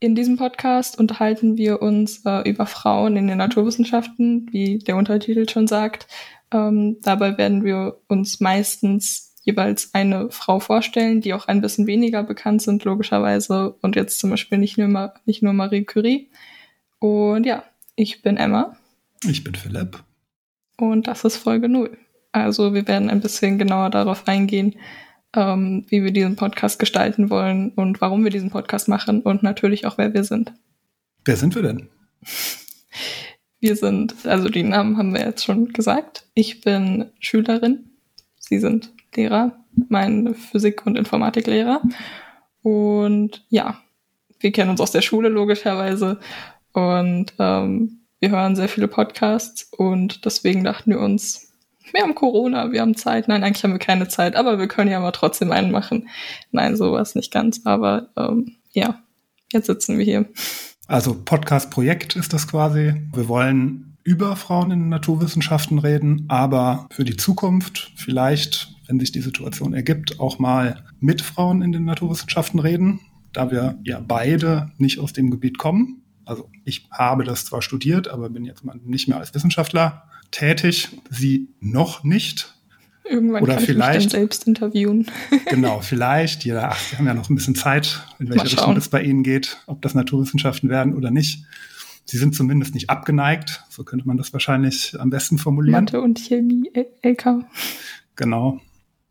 In diesem Podcast unterhalten wir uns äh, über Frauen in den Naturwissenschaften, wie der Untertitel schon sagt. Ähm, dabei werden wir uns meistens jeweils eine Frau vorstellen, die auch ein bisschen weniger bekannt sind, logischerweise. Und jetzt zum Beispiel nicht nur, nicht nur Marie Curie. Und ja, ich bin Emma. Ich bin Philipp. Und das ist Folge 0. Also wir werden ein bisschen genauer darauf eingehen, ähm, wie wir diesen Podcast gestalten wollen und warum wir diesen Podcast machen und natürlich auch, wer wir sind. Wer sind wir denn? Wir sind, also die Namen haben wir jetzt schon gesagt. Ich bin Schülerin. Sie sind Lehrer, mein Physik- und Informatiklehrer. Und ja, wir kennen uns aus der Schule logischerweise. Und ähm, wir hören sehr viele Podcasts und deswegen dachten wir uns, wir haben Corona, wir haben Zeit. Nein, eigentlich haben wir keine Zeit, aber wir können ja mal trotzdem einen machen. Nein, sowas nicht ganz, aber ähm, ja, jetzt sitzen wir hier. Also Podcast-Projekt ist das quasi. Wir wollen über Frauen in den Naturwissenschaften reden, aber für die Zukunft vielleicht, wenn sich die Situation ergibt, auch mal mit Frauen in den Naturwissenschaften reden, da wir ja beide nicht aus dem Gebiet kommen. Also ich habe das zwar studiert, aber bin jetzt mal nicht mehr als Wissenschaftler tätig, sie noch nicht. Irgendwann Oder kann vielleicht, ich mich dann selbst interviewen. genau, vielleicht. Ja, ach, wir haben ja noch ein bisschen Zeit, in welche Richtung es bei Ihnen geht, ob das Naturwissenschaften werden oder nicht. Sie sind zumindest nicht abgeneigt, so könnte man das wahrscheinlich am besten formulieren. Mathe und Chemie, LK. Genau.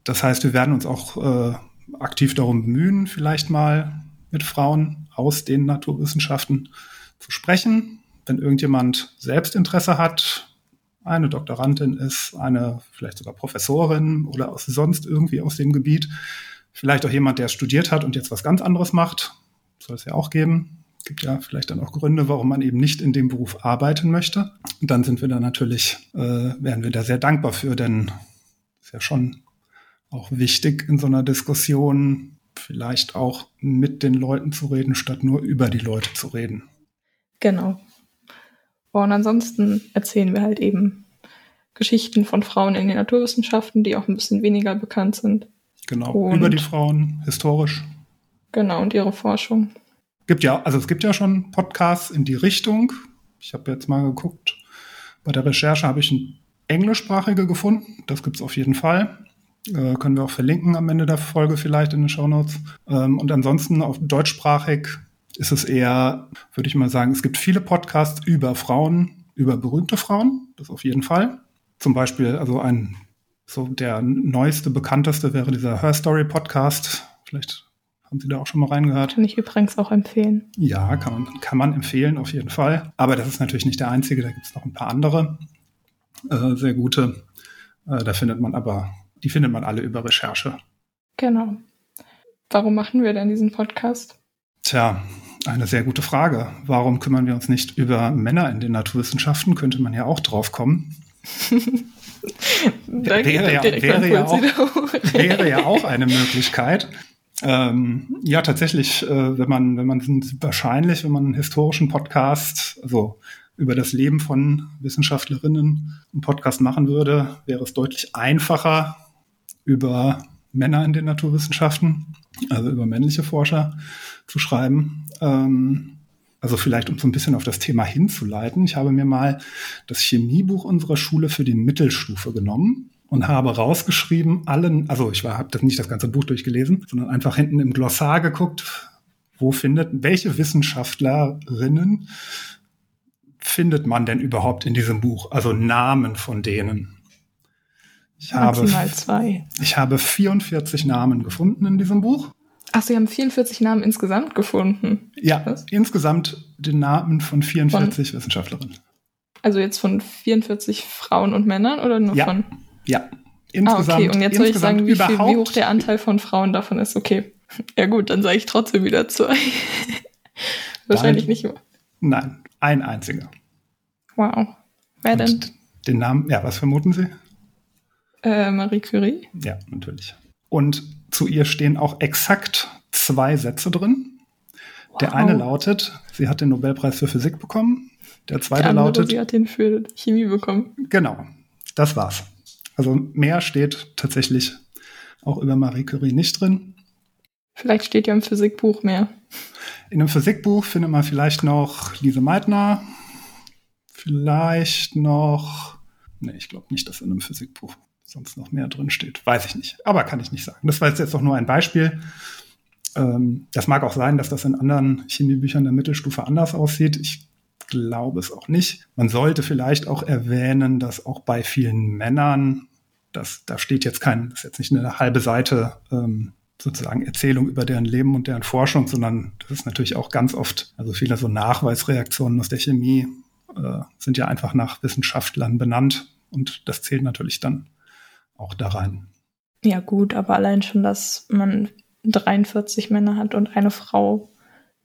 Das heißt, wir werden uns auch äh, aktiv darum bemühen, vielleicht mal mit Frauen aus den Naturwissenschaften zu sprechen. Wenn irgendjemand selbst Interesse hat, eine Doktorandin ist, eine vielleicht sogar Professorin oder aus, sonst irgendwie aus dem Gebiet. Vielleicht auch jemand, der studiert hat und jetzt was ganz anderes macht. Soll es ja auch geben. Gibt ja vielleicht dann auch Gründe, warum man eben nicht in dem Beruf arbeiten möchte. Und dann sind wir da natürlich, äh, wären wir da sehr dankbar für, denn ist ja schon auch wichtig in so einer Diskussion, vielleicht auch mit den Leuten zu reden, statt nur über die Leute zu reden. Genau. Und ansonsten erzählen wir halt eben Geschichten von Frauen in den Naturwissenschaften, die auch ein bisschen weniger bekannt sind. Genau, und über die Frauen, historisch. Genau, und ihre Forschung. Gibt ja, also es gibt ja schon Podcasts in die Richtung. Ich habe jetzt mal geguckt, bei der Recherche habe ich ein englischsprachige gefunden. Das gibt es auf jeden Fall. Äh, können wir auch verlinken am Ende der Folge vielleicht in den Shownotes. Ähm, und ansonsten auf deutschsprachig ist es eher, würde ich mal sagen, es gibt viele Podcasts über Frauen, über berühmte Frauen, das auf jeden Fall. Zum Beispiel, also ein, so der neueste, bekannteste wäre dieser Her Story Podcast. Vielleicht haben Sie da auch schon mal reingehört. Kann ich übrigens auch empfehlen. Ja, kann man, kann man empfehlen, auf jeden Fall. Aber das ist natürlich nicht der einzige, da gibt es noch ein paar andere äh, sehr gute. Äh, da findet man aber, die findet man alle über Recherche. Genau. Warum machen wir denn diesen Podcast? Tja, eine sehr gute Frage. Warum kümmern wir uns nicht über Männer in den Naturwissenschaften? Könnte man ja auch drauf kommen. wäre, ja, wäre, ja auch, wäre ja auch eine Möglichkeit. Ähm, ja, tatsächlich, äh, wenn man, wenn man wahrscheinlich, wenn man einen historischen Podcast, also über das Leben von Wissenschaftlerinnen einen Podcast machen würde, wäre es deutlich einfacher, über Männer in den Naturwissenschaften, also über männliche Forscher zu schreiben. Ähm, also vielleicht, um so ein bisschen auf das Thema hinzuleiten. Ich habe mir mal das Chemiebuch unserer Schule für die Mittelstufe genommen und habe rausgeschrieben, allen, also ich habe das nicht das ganze Buch durchgelesen, sondern einfach hinten im Glossar geguckt, wo findet, welche Wissenschaftlerinnen findet man denn überhaupt in diesem Buch? Also Namen von denen. Ich habe, zwei. Ich habe 44 Namen gefunden in diesem Buch. Ach, Sie haben 44 Namen insgesamt gefunden. Ja, Was? insgesamt den Namen von 44 von, Wissenschaftlerinnen. Also jetzt von 44 Frauen und Männern oder nur ja. von? Ja, insgesamt. Ah, okay, und jetzt soll ich sagen, wie, viel, wie hoch der Anteil von Frauen davon ist. Okay. Ja gut, dann sage ich trotzdem wieder zwei. Wahrscheinlich nicht mehr. Nein, ein einziger. Wow. Wer und denn? Den Namen, ja, was vermuten Sie? Äh, Marie Curie. Ja, natürlich. Und zu ihr stehen auch exakt zwei Sätze drin. Wow. Der eine lautet, sie hat den Nobelpreis für Physik bekommen. Der zweite Der andere, lautet, sie hat den für Chemie bekommen. Genau, das war's. Also mehr steht tatsächlich auch über Marie Curie nicht drin. Vielleicht steht ja im Physikbuch mehr. In einem Physikbuch findet man vielleicht noch Lise Meitner, vielleicht noch, nee, ich glaube nicht, dass in einem Physikbuch sonst noch mehr drin steht. Weiß ich nicht, aber kann ich nicht sagen. Das war jetzt doch nur ein Beispiel. Ähm, das mag auch sein, dass das in anderen Chemiebüchern der Mittelstufe anders aussieht. Ich glaube es auch nicht. Man sollte vielleicht auch erwähnen, dass auch bei vielen Männern, das, da steht jetzt kein, das ist jetzt nicht eine halbe Seite ähm, sozusagen Erzählung über deren Leben und deren Forschung, sondern das ist natürlich auch ganz oft, also viele so Nachweisreaktionen aus der Chemie äh, sind ja einfach nach Wissenschaftlern benannt und das zählt natürlich dann auch da rein. Ja gut, aber allein schon, dass man 43 Männer hat und eine Frau,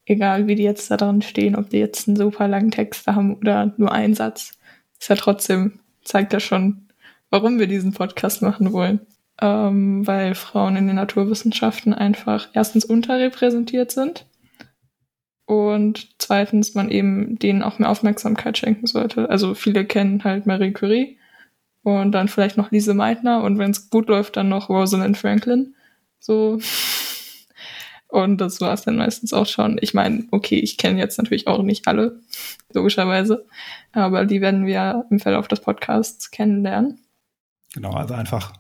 egal wie die jetzt da drin stehen, ob die jetzt einen super langen Text haben oder nur einen Satz, ist ja trotzdem, zeigt ja schon, warum wir diesen Podcast machen wollen. Ähm, weil Frauen in den Naturwissenschaften einfach erstens unterrepräsentiert sind und zweitens man eben denen auch mehr Aufmerksamkeit schenken sollte. Also viele kennen halt Marie Curie und dann vielleicht noch Lise Meitner und wenn es gut läuft, dann noch Rosalind Franklin. So. Und das war es dann meistens auch schon. Ich meine, okay, ich kenne jetzt natürlich auch nicht alle, logischerweise, aber die werden wir im Verlauf des Podcasts kennenlernen. Genau, also einfach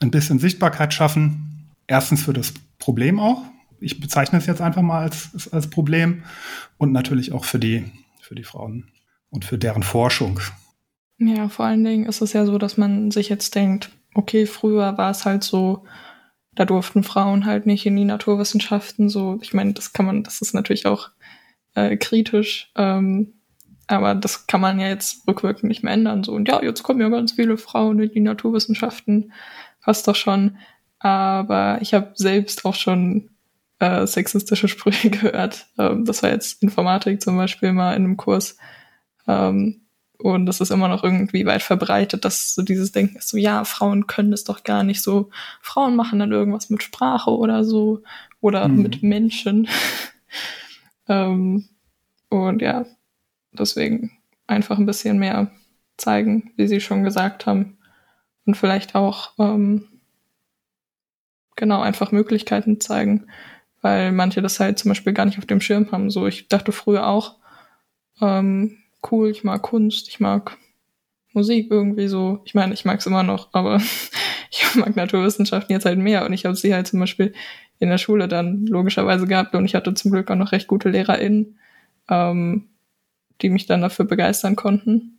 ein bisschen Sichtbarkeit schaffen. Erstens für das Problem auch. Ich bezeichne es jetzt einfach mal als, als Problem und natürlich auch für die, für die Frauen und für deren Forschung. Ja, vor allen Dingen ist es ja so, dass man sich jetzt denkt, okay, früher war es halt so, da durften Frauen halt nicht in die Naturwissenschaften so. Ich meine, das kann man, das ist natürlich auch äh, kritisch, ähm, aber das kann man ja jetzt rückwirkend nicht mehr ändern. So, und ja, jetzt kommen ja ganz viele Frauen in die Naturwissenschaften, passt doch schon. Aber ich habe selbst auch schon äh, sexistische Sprüche gehört. Ähm, das war jetzt Informatik zum Beispiel mal in einem Kurs. Ähm, und das ist immer noch irgendwie weit verbreitet, dass so dieses Denken ist so, ja, Frauen können es doch gar nicht so. Frauen machen dann irgendwas mit Sprache oder so oder mhm. mit Menschen. ähm, und ja, deswegen einfach ein bisschen mehr zeigen, wie Sie schon gesagt haben. Und vielleicht auch, ähm, genau, einfach Möglichkeiten zeigen, weil manche das halt zum Beispiel gar nicht auf dem Schirm haben. So, ich dachte früher auch, ähm, cool, ich mag Kunst, ich mag Musik irgendwie so. Ich meine, ich mag es immer noch, aber ich mag Naturwissenschaften jetzt halt mehr und ich habe sie halt zum Beispiel in der Schule dann logischerweise gehabt und ich hatte zum Glück auch noch recht gute LehrerInnen, ähm, die mich dann dafür begeistern konnten.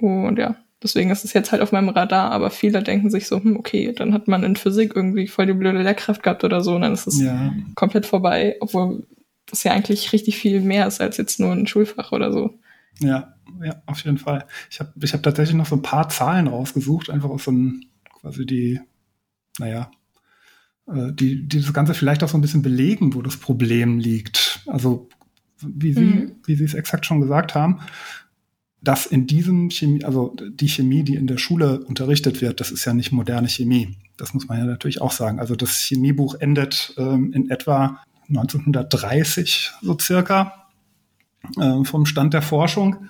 Und ja, deswegen ist es jetzt halt auf meinem Radar, aber viele denken sich so, hm, okay, dann hat man in Physik irgendwie voll die blöde Lehrkraft gehabt oder so und dann ist es ja. komplett vorbei, obwohl das ja eigentlich richtig viel mehr ist als jetzt nur ein Schulfach oder so. Ja, ja, auf jeden Fall. Ich habe ich hab tatsächlich noch so ein paar Zahlen rausgesucht, einfach aus so einem, quasi die, naja, äh, die, die das Ganze vielleicht auch so ein bisschen belegen, wo das Problem liegt. Also, wie Sie, mhm. wie Sie es exakt schon gesagt haben, dass in diesem Chemie, also die Chemie, die in der Schule unterrichtet wird, das ist ja nicht moderne Chemie. Das muss man ja natürlich auch sagen. Also das Chemiebuch endet ähm, in etwa 1930 so circa äh, vom Stand der Forschung.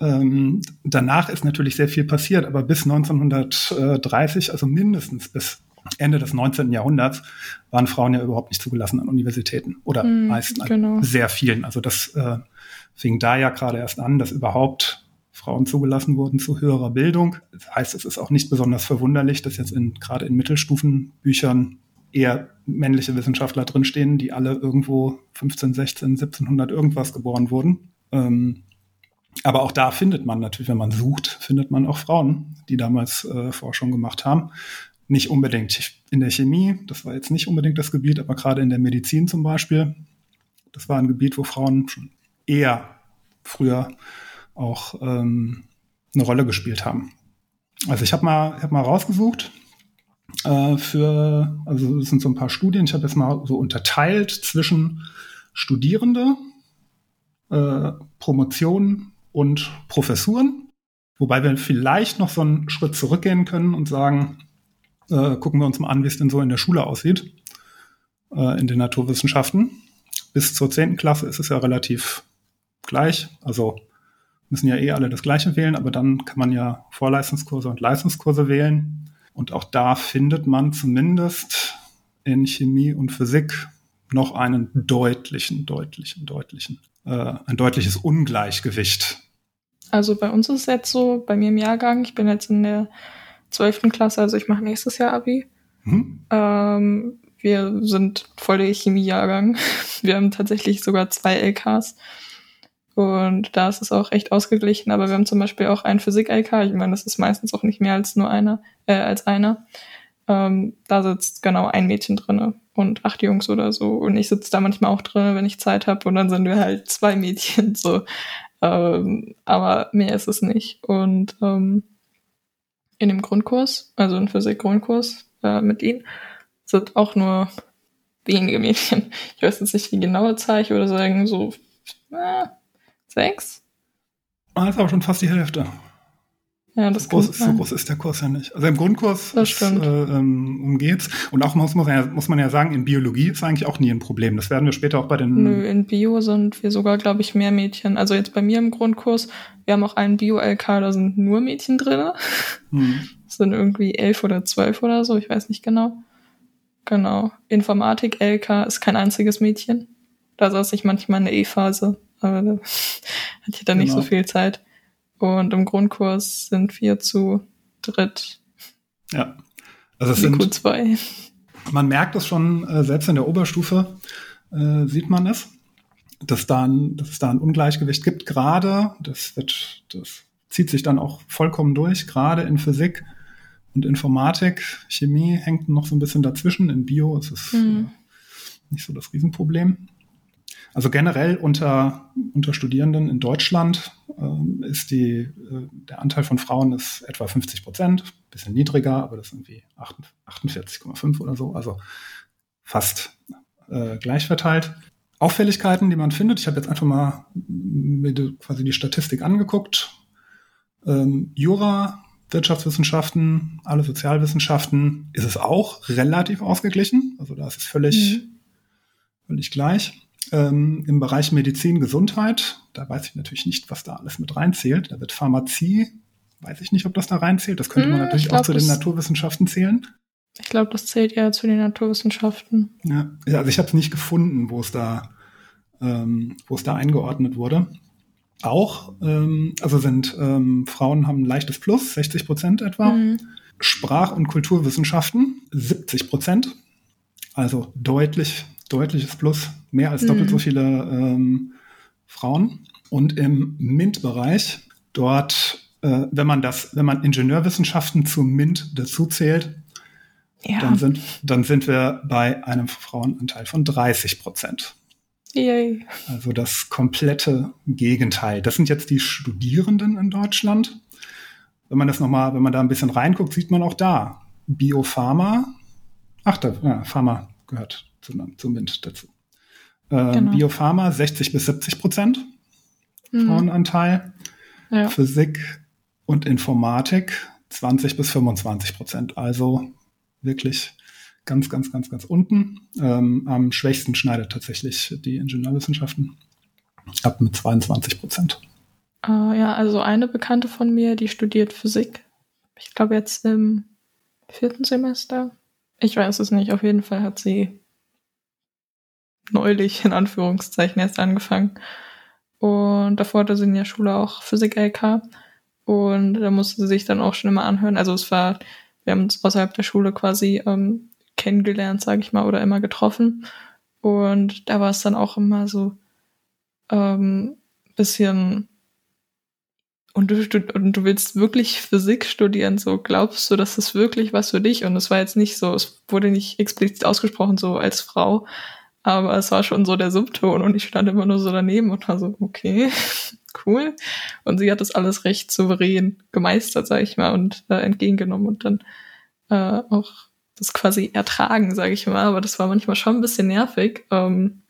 Ähm, danach ist natürlich sehr viel passiert, aber bis 1930, also mindestens bis Ende des 19. Jahrhunderts, waren Frauen ja überhaupt nicht zugelassen an Universitäten oder mm, meisten genau. an sehr vielen. Also das äh, fing da ja gerade erst an, dass überhaupt Frauen zugelassen wurden zu höherer Bildung. Das heißt, es ist auch nicht besonders verwunderlich, dass jetzt in, gerade in Mittelstufenbüchern eher männliche Wissenschaftler drinstehen, die alle irgendwo 15, 16, 1700 irgendwas geboren wurden. Ähm, aber auch da findet man natürlich, wenn man sucht, findet man auch Frauen, die damals äh, Forschung gemacht haben. nicht unbedingt in der Chemie, das war jetzt nicht unbedingt das Gebiet, aber gerade in der Medizin zum Beispiel, das war ein Gebiet, wo Frauen schon eher früher auch ähm, eine Rolle gespielt haben. Also ich habe mal, hab mal rausgesucht äh, für, also es sind so ein paar Studien, ich habe jetzt mal so unterteilt zwischen Studierende, äh, Promotion und Professuren, wobei wir vielleicht noch so einen Schritt zurückgehen können und sagen, äh, gucken wir uns mal an, wie es denn so in der Schule aussieht, äh, in den Naturwissenschaften. Bis zur zehnten Klasse ist es ja relativ gleich, also müssen ja eh alle das Gleiche wählen, aber dann kann man ja Vorleistungskurse und Leistungskurse wählen. Und auch da findet man zumindest in Chemie und Physik noch einen deutlichen, deutlichen, deutlichen, äh, ein deutliches Ungleichgewicht. Also bei uns ist es jetzt so, bei mir im Jahrgang, ich bin jetzt in der zwölften Klasse, also ich mache nächstes Jahr Abi. Mhm. Ähm, wir sind voll der Chemiejahrgang. Wir haben tatsächlich sogar zwei LKs. Und da ist es auch echt ausgeglichen, aber wir haben zum Beispiel auch einen Physik-LK. Ich meine, das ist meistens auch nicht mehr als nur einer, äh, als einer. Ähm, da sitzt genau ein Mädchen drinne und acht Jungs oder so. Und ich sitze da manchmal auch drinne, wenn ich Zeit habe. Und dann sind wir halt zwei Mädchen so. Ähm, aber mehr ist es nicht. Und ähm, in dem Grundkurs, also im Physik-Grundkurs äh, mit ihnen, sind auch nur wenige Mädchen. Ich weiß jetzt nicht die genaue Zahl, ich würde sagen so äh, sechs. Ah, ist aber schon fast die Hälfte. Ja, das so groß, ist, so groß ist der Kurs ja nicht. Also im Grundkurs ist, äh, ähm, umgeht's. Und auch muss, muss, man ja, muss man ja sagen, in Biologie ist eigentlich auch nie ein Problem. Das werden wir später auch bei den. Nö, in Bio sind wir sogar, glaube ich, mehr Mädchen. Also jetzt bei mir im Grundkurs, wir haben auch einen Bio-LK, da sind nur Mädchen drin. Hm. Das sind irgendwie elf oder zwölf oder so, ich weiß nicht genau. Genau. Informatik-LK ist kein einziges Mädchen. Da saß ich manchmal in der E-Phase, aber da hatte ich dann genau. nicht so genau. viel Zeit. Und im Grundkurs sind wir zu dritt. Ja. Also es sind, Q2. Man merkt es schon, äh, selbst in der Oberstufe äh, sieht man es, dass, da ein, dass es da ein Ungleichgewicht gibt. Gerade, das wird, das zieht sich dann auch vollkommen durch, gerade in Physik und Informatik. Chemie hängt noch so ein bisschen dazwischen. In Bio ist es mhm. nicht so das Riesenproblem. Also generell unter, unter Studierenden in Deutschland ähm, ist die, äh, der Anteil von Frauen ist etwa 50 Prozent, bisschen niedriger, aber das ist irgendwie 48,5 oder so, also fast äh, gleich verteilt. Auffälligkeiten, die man findet, ich habe jetzt einfach mal quasi die Statistik angeguckt. Ähm, Jura, Wirtschaftswissenschaften, alle Sozialwissenschaften ist es auch relativ ausgeglichen. Also da ist es völlig, mhm. völlig gleich. Ähm, Im Bereich Medizin, Gesundheit, da weiß ich natürlich nicht, was da alles mit reinzählt. Da wird Pharmazie, weiß ich nicht, ob das da reinzählt. Das könnte hm, man natürlich glaub, auch zu den Naturwissenschaften zählen. Ich glaube, das zählt eher zu den Naturwissenschaften. Ja, also ich habe es nicht gefunden, wo es da, ähm, wo es da eingeordnet wurde. Auch, ähm, also sind ähm, Frauen haben ein leichtes Plus, 60 Prozent etwa. Mhm. Sprach- und Kulturwissenschaften 70 Prozent, also deutlich deutliches Plus, mehr als doppelt mhm. so viele ähm, Frauen. Und im MINT-Bereich, dort, äh, wenn man das, wenn man Ingenieurwissenschaften zu MINT dazu zählt, ja. dann, sind, dann sind wir bei einem Frauenanteil von 30 Prozent. Yay. Also das komplette Gegenteil. Das sind jetzt die Studierenden in Deutschland. Wenn man das nochmal, wenn man da ein bisschen reinguckt, sieht man auch da Biopharma. Ach, da, ja, Pharma gehört zumindest dazu. Äh, genau. Biopharma 60 bis 70 Prozent mhm. Frauenanteil. Ja. Physik und Informatik 20 bis 25 Prozent. Also wirklich ganz, ganz, ganz, ganz unten. Ähm, am schwächsten schneidet tatsächlich die Ingenieurwissenschaften ab mit 22 Prozent. Uh, ja, also eine Bekannte von mir, die studiert Physik. Ich glaube jetzt im vierten Semester. Ich weiß es nicht. Auf jeden Fall hat sie neulich in Anführungszeichen erst angefangen. Und davor hatte sie in der Schule auch Physik-LK. Und da musste sie sich dann auch schon immer anhören. Also es war, wir haben uns außerhalb der Schule quasi ähm, kennengelernt, sage ich mal, oder immer getroffen. Und da war es dann auch immer so ähm, bisschen und du, und du willst wirklich Physik studieren, so glaubst du, das ist wirklich was für dich? Und es war jetzt nicht so, es wurde nicht explizit ausgesprochen, so als Frau, aber es war schon so der Subton und ich stand immer nur so daneben und war so, okay, cool. Und sie hat das alles recht souverän gemeistert, sag ich mal, und äh, entgegengenommen und dann äh, auch das quasi ertragen, sage ich mal. Aber das war manchmal schon ein bisschen nervig, ähm,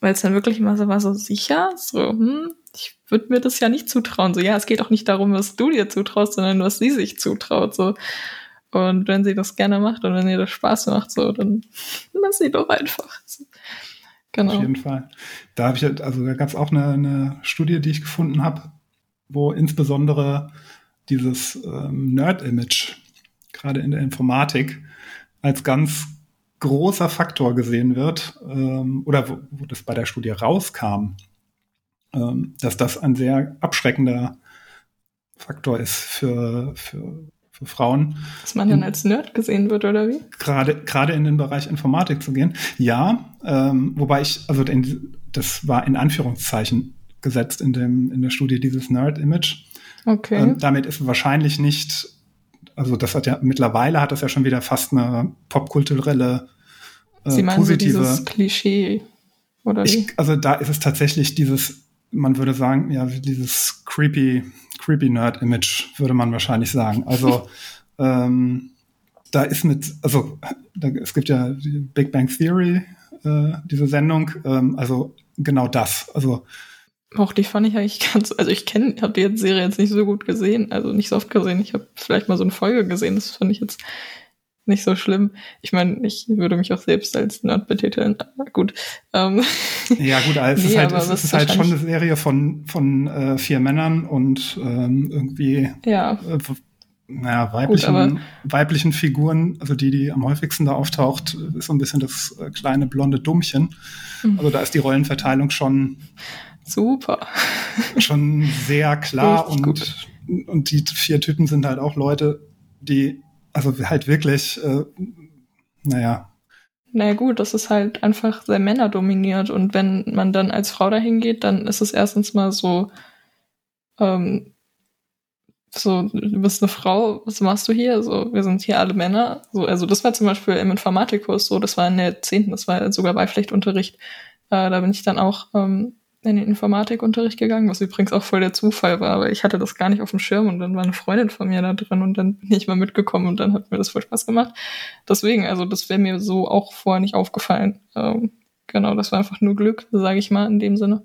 weil es dann wirklich immer so war, so sicher, so, hm, ich würde mir das ja nicht zutrauen. So, ja, es geht auch nicht darum, was du dir zutraust, sondern was sie sich zutraut. So. Und wenn sie das gerne macht und wenn ihr das Spaß macht, so, dann lass sie doch einfach. Genau. Auf jeden Fall. Da habe ich, also da gab es auch eine, eine, Studie, die ich gefunden habe, wo insbesondere dieses ähm, Nerd-Image, gerade in der Informatik, als ganz großer Faktor gesehen wird, ähm, oder wo, wo das bei der Studie rauskam, ähm, dass das ein sehr abschreckender Faktor ist für, für, für Frauen. Dass man dann als Nerd gesehen wird, oder wie? Gerade, gerade in den Bereich Informatik zu gehen. Ja, ähm, wobei ich, also in, das war in Anführungszeichen gesetzt in, dem, in der Studie dieses Nerd-Image. Okay. Ähm, damit ist wahrscheinlich nicht, also das hat ja, mittlerweile hat das ja schon wieder fast eine popkulturelle äh, Sie meinen positive, so dieses Klischee, oder wie? Ich, also da ist es tatsächlich dieses man würde sagen, ja, dieses creepy, creepy Nerd-Image, würde man wahrscheinlich sagen. Also ähm, da ist mit, also da, es gibt ja die Big Bang Theory, äh, diese Sendung, ähm, also genau das. Also auch die fand ich eigentlich ganz, also ich kenne, habe die Serie jetzt nicht so gut gesehen, also nicht so oft gesehen. Ich habe vielleicht mal so eine Folge gesehen, das fand ich jetzt nicht so schlimm. Ich meine, ich würde mich auch selbst als Nerd betiteln. gut. Ähm. Ja, gut, also nee, es ist halt, es ist halt schon eine Serie von, von äh, vier Männern und ähm, irgendwie ja. Äh, naja, weiblichen, gut, weiblichen Figuren, also die, die am häufigsten da auftaucht, ist so ein bisschen das äh, kleine blonde Dummchen. Mhm. Also da ist die Rollenverteilung schon super. Schon sehr klar und, und die vier Typen sind halt auch Leute, die also halt wirklich, äh, naja. Naja gut, das ist halt einfach sehr männerdominiert und wenn man dann als Frau dahin geht, dann ist es erstens mal so, ähm, so, du bist eine Frau, was machst du hier? So, wir sind hier alle Männer. So, also das war zum Beispiel im Informatikkurs so, das war in der zehnten, das war sogar Beipflichtunterricht. Äh, da bin ich dann auch ähm, in den Informatikunterricht gegangen, was übrigens auch voll der Zufall war, aber ich hatte das gar nicht auf dem Schirm und dann war eine Freundin von mir da drin und dann bin ich mal mitgekommen und dann hat mir das voll Spaß gemacht. Deswegen, also das wäre mir so auch vorher nicht aufgefallen. Ähm, genau, das war einfach nur Glück, sage ich mal in dem Sinne.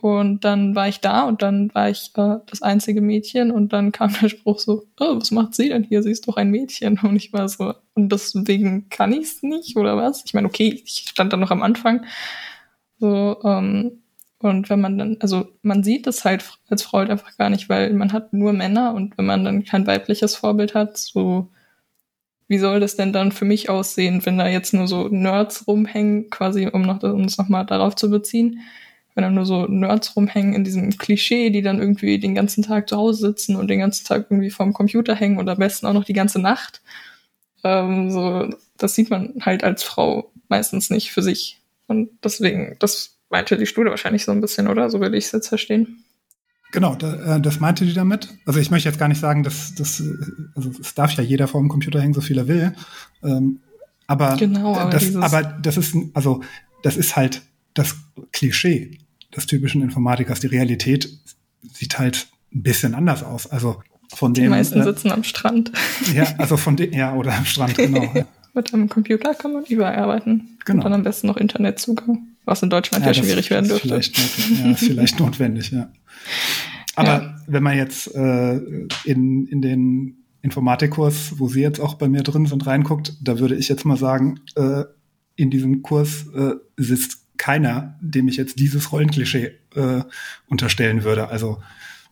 Und dann war ich da und dann war ich äh, das einzige Mädchen und dann kam der Spruch so, oh, was macht sie denn hier? Sie ist doch ein Mädchen. Und ich war so, und deswegen kann ich es nicht oder was? Ich meine, okay, ich stand da noch am Anfang. So, ähm, und wenn man dann, also man sieht es halt als Frau halt einfach gar nicht, weil man hat nur Männer und wenn man dann kein weibliches Vorbild hat, so wie soll das denn dann für mich aussehen, wenn da jetzt nur so Nerds rumhängen, quasi um noch um das nochmal darauf zu beziehen, wenn da nur so Nerds rumhängen in diesem Klischee, die dann irgendwie den ganzen Tag zu Hause sitzen und den ganzen Tag irgendwie vorm Computer hängen und am besten auch noch die ganze Nacht. Ähm, so, das sieht man halt als Frau meistens nicht für sich. Und deswegen, das meinte die Studie wahrscheinlich so ein bisschen, oder? So will ich es jetzt verstehen. Genau, da, äh, das meinte die damit. Also ich möchte jetzt gar nicht sagen, dass das, also es darf ja jeder vor dem Computer hängen, so viel er will. Ähm, aber, genau, aber, das, aber das ist, also das ist halt das Klischee des typischen Informatikers. Die Realität sieht halt ein bisschen anders aus. Also von dem. Die meisten äh, sitzen am Strand. Ja, also von dem, ja, oder am Strand, genau. Mit einem Computer kann man überall arbeiten. Genau. Und dann am besten noch Internetzugang was in Deutschland ja, ja schwierig werden dürfte. Vielleicht ja, ist vielleicht notwendig, ja. Aber ja. wenn man jetzt äh, in, in den Informatikkurs, wo Sie jetzt auch bei mir drin sind, reinguckt, da würde ich jetzt mal sagen, äh, in diesem Kurs äh, sitzt keiner, dem ich jetzt dieses Rollenklischee äh, unterstellen würde. Also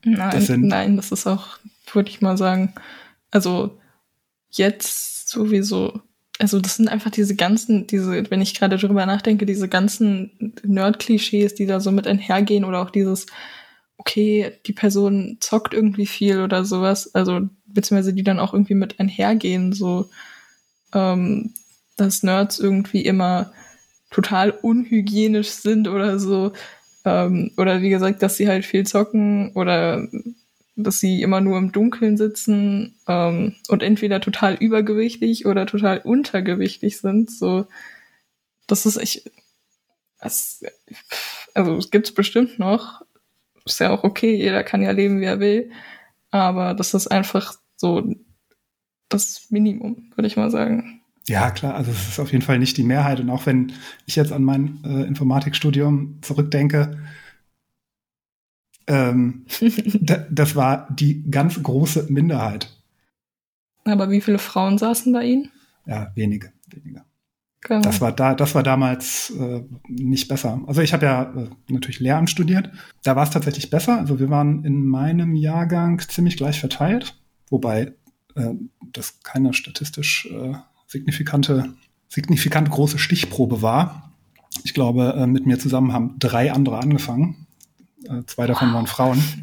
nein, das sind, nein, das ist auch, würde ich mal sagen, also jetzt sowieso also das sind einfach diese ganzen, diese, wenn ich gerade drüber nachdenke, diese ganzen Nerd-Klischees, die da so mit einhergehen oder auch dieses, okay, die Person zockt irgendwie viel oder sowas, also beziehungsweise die dann auch irgendwie mit einhergehen, so, ähm, dass Nerds irgendwie immer total unhygienisch sind oder so, Ähm, oder wie gesagt, dass sie halt viel zocken oder dass sie immer nur im Dunkeln sitzen ähm, und entweder total übergewichtig oder total untergewichtig sind. So, das ist echt. Das, also es gibt es bestimmt noch. Ist ja auch okay, jeder kann ja leben, wie er will. Aber das ist einfach so das Minimum, würde ich mal sagen. Ja, klar, also es ist auf jeden Fall nicht die Mehrheit. Und auch wenn ich jetzt an mein äh, Informatikstudium zurückdenke, ähm, das war die ganz große Minderheit. Aber wie viele Frauen saßen bei Ihnen? Ja, wenige, wenige. Genau. Das war da, das war damals äh, nicht besser. Also ich habe ja äh, natürlich Lehramt studiert. Da war es tatsächlich besser. Also wir waren in meinem Jahrgang ziemlich gleich verteilt, wobei äh, das keine statistisch äh, signifikante, signifikant große Stichprobe war. Ich glaube, äh, mit mir zusammen haben drei andere angefangen. Äh, zwei davon wow. waren Frauen.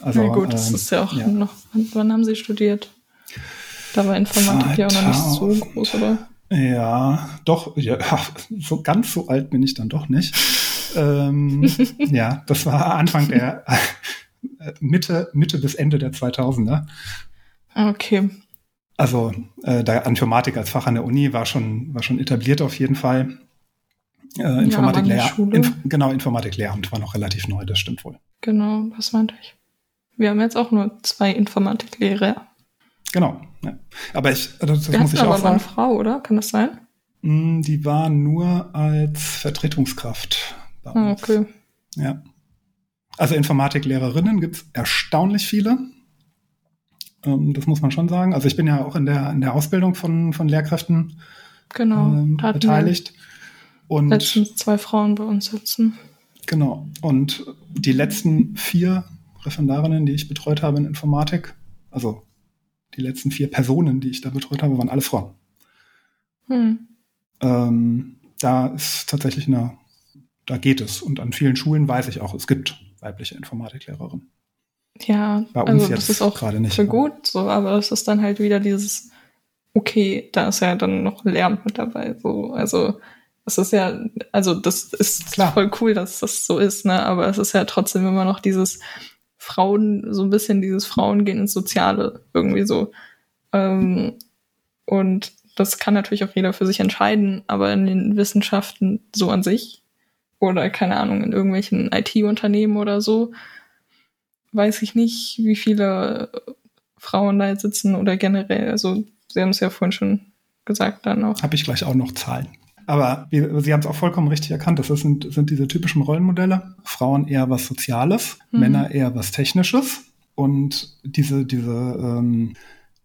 Also, Na gut, das ähm, ist ja auch ja. noch. Wann haben Sie studiert? Da war Informatik ja auch noch nicht so groß, oder? Ja, doch, ja, so ganz so alt bin ich dann doch nicht. ähm, ja, das war Anfang der äh, Mitte, Mitte bis Ende der 2000er. Okay. Also äh, der Informatik als Fach an der Uni war schon, war schon etabliert auf jeden Fall. Äh, Informatik ja, Inf genau, Informatik Lehramt war noch relativ neu, das stimmt wohl. Genau, was meinte ich? Wir haben jetzt auch nur zwei Informatiklehrer. Genau. Ja. Aber ich, das, das muss ich aber auch sagen. eine Frau, oder? Kann das sein? Mm, die war nur als Vertretungskraft. Bei ah, uns. okay. Ja. Also Informatiklehrerinnen gibt es erstaunlich viele. Ähm, das muss man schon sagen. Also ich bin ja auch in der, in der Ausbildung von, von Lehrkräften genau, ähm, beteiligt. Und letztens zwei Frauen bei uns sitzen. Genau. Und die letzten vier Referendarinnen, die ich betreut habe in Informatik, also die letzten vier Personen, die ich da betreut habe, waren alle Frauen. Hm. Ähm, da ist tatsächlich eine, da geht es. Und an vielen Schulen weiß ich auch, es gibt weibliche Informatiklehrerinnen. Ja, Bei uns also das ist auch gerade nicht. Für gut, so, aber es ist dann halt wieder dieses, okay, da ist ja dann noch Lärm mit dabei. So, also es ist ja, also das ist Klar. voll cool, dass das so ist, ne? Aber es ist ja trotzdem immer noch dieses Frauen, so ein bisschen dieses Frauen gehen ins Soziale irgendwie so. Ähm, und das kann natürlich auch jeder für sich entscheiden, aber in den Wissenschaften so an sich oder keine Ahnung, in irgendwelchen IT-Unternehmen oder so, weiß ich nicht, wie viele Frauen da jetzt sitzen oder generell. Also, Sie haben es ja vorhin schon gesagt dann auch. Habe ich gleich auch noch Zahlen. Aber wir, Sie haben es auch vollkommen richtig erkannt. Das sind, sind diese typischen Rollenmodelle. Frauen eher was Soziales, mhm. Männer eher was Technisches. Und diese, diese, ähm,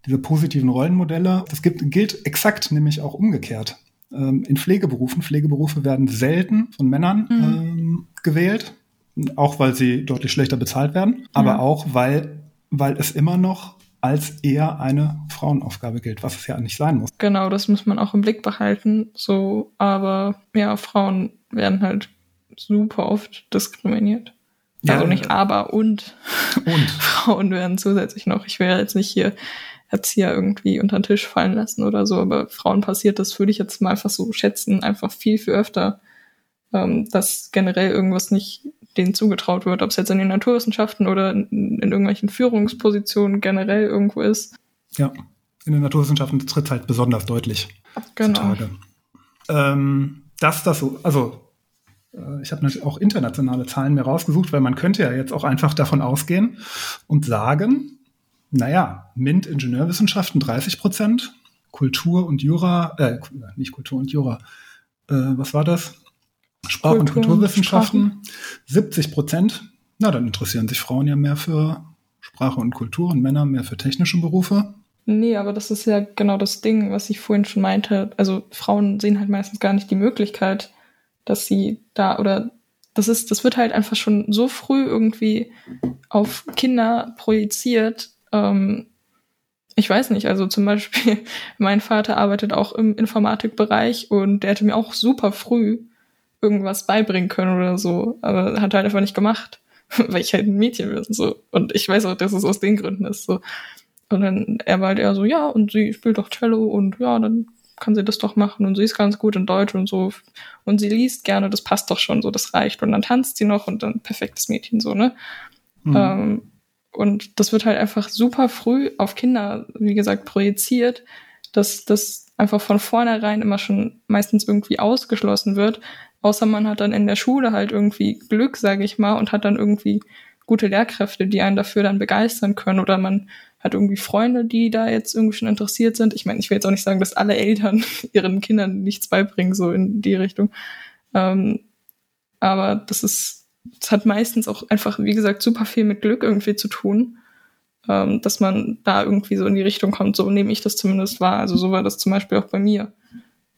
diese positiven Rollenmodelle, das gibt, gilt exakt nämlich auch umgekehrt. Ähm, in Pflegeberufen, Pflegeberufe werden selten von Männern mhm. ähm, gewählt, auch weil sie deutlich schlechter bezahlt werden, aber auch weil, weil es immer noch als eher eine Frauenaufgabe gilt, was es ja nicht sein muss. Genau, das muss man auch im Blick behalten. So, aber ja, Frauen werden halt super oft diskriminiert. Ja, also nicht aber und, und. Frauen werden zusätzlich noch. Ich will ja jetzt nicht hier Erzieher irgendwie unter den Tisch fallen lassen oder so, aber Frauen passiert das, würde ich jetzt mal einfach so schätzen, einfach viel, viel öfter, ähm, dass generell irgendwas nicht denen zugetraut wird, ob es jetzt in den Naturwissenschaften oder in, in irgendwelchen Führungspositionen generell irgendwo ist. Ja, in den Naturwissenschaften tritt halt besonders deutlich genau. zutage. Ähm, dass das so, also äh, ich habe natürlich auch internationale Zahlen mir rausgesucht, weil man könnte ja jetzt auch einfach davon ausgehen und sagen, naja, MINT Ingenieurwissenschaften 30 Prozent, Kultur und Jura, äh, nicht Kultur und Jura, äh, was war das? Sprach- und Kulturwissenschaften 70 Prozent. Na, dann interessieren sich Frauen ja mehr für Sprache und Kultur und Männer mehr für technische Berufe. Nee, aber das ist ja genau das Ding, was ich vorhin schon meinte. Also Frauen sehen halt meistens gar nicht die Möglichkeit, dass sie da oder das ist, das wird halt einfach schon so früh irgendwie auf Kinder projiziert. Ähm, ich weiß nicht, also zum Beispiel, mein Vater arbeitet auch im Informatikbereich und der hatte mir auch super früh irgendwas beibringen können oder so, aber hat halt einfach nicht gemacht, weil ich halt ein Mädchen bin und so. Und ich weiß auch, dass es aus den Gründen ist so. Und dann er war halt eher so, ja, und sie spielt doch Cello und ja, dann kann sie das doch machen und sie ist ganz gut in Deutsch und so. Und sie liest gerne, das passt doch schon so, das reicht. Und dann tanzt sie noch und dann perfektes Mädchen so, ne? Mhm. Ähm, und das wird halt einfach super früh auf Kinder, wie gesagt, projiziert, dass das einfach von vornherein immer schon meistens irgendwie ausgeschlossen wird. Außer man hat dann in der Schule halt irgendwie Glück, sage ich mal, und hat dann irgendwie gute Lehrkräfte, die einen dafür dann begeistern können. Oder man hat irgendwie Freunde, die da jetzt irgendwie schon interessiert sind. Ich meine, ich will jetzt auch nicht sagen, dass alle Eltern ihren Kindern nichts beibringen, so in die Richtung. Ähm, aber das ist, das hat meistens auch einfach, wie gesagt, super viel mit Glück irgendwie zu tun, ähm, dass man da irgendwie so in die Richtung kommt. So nehme ich das zumindest wahr. Also so war das zum Beispiel auch bei mir.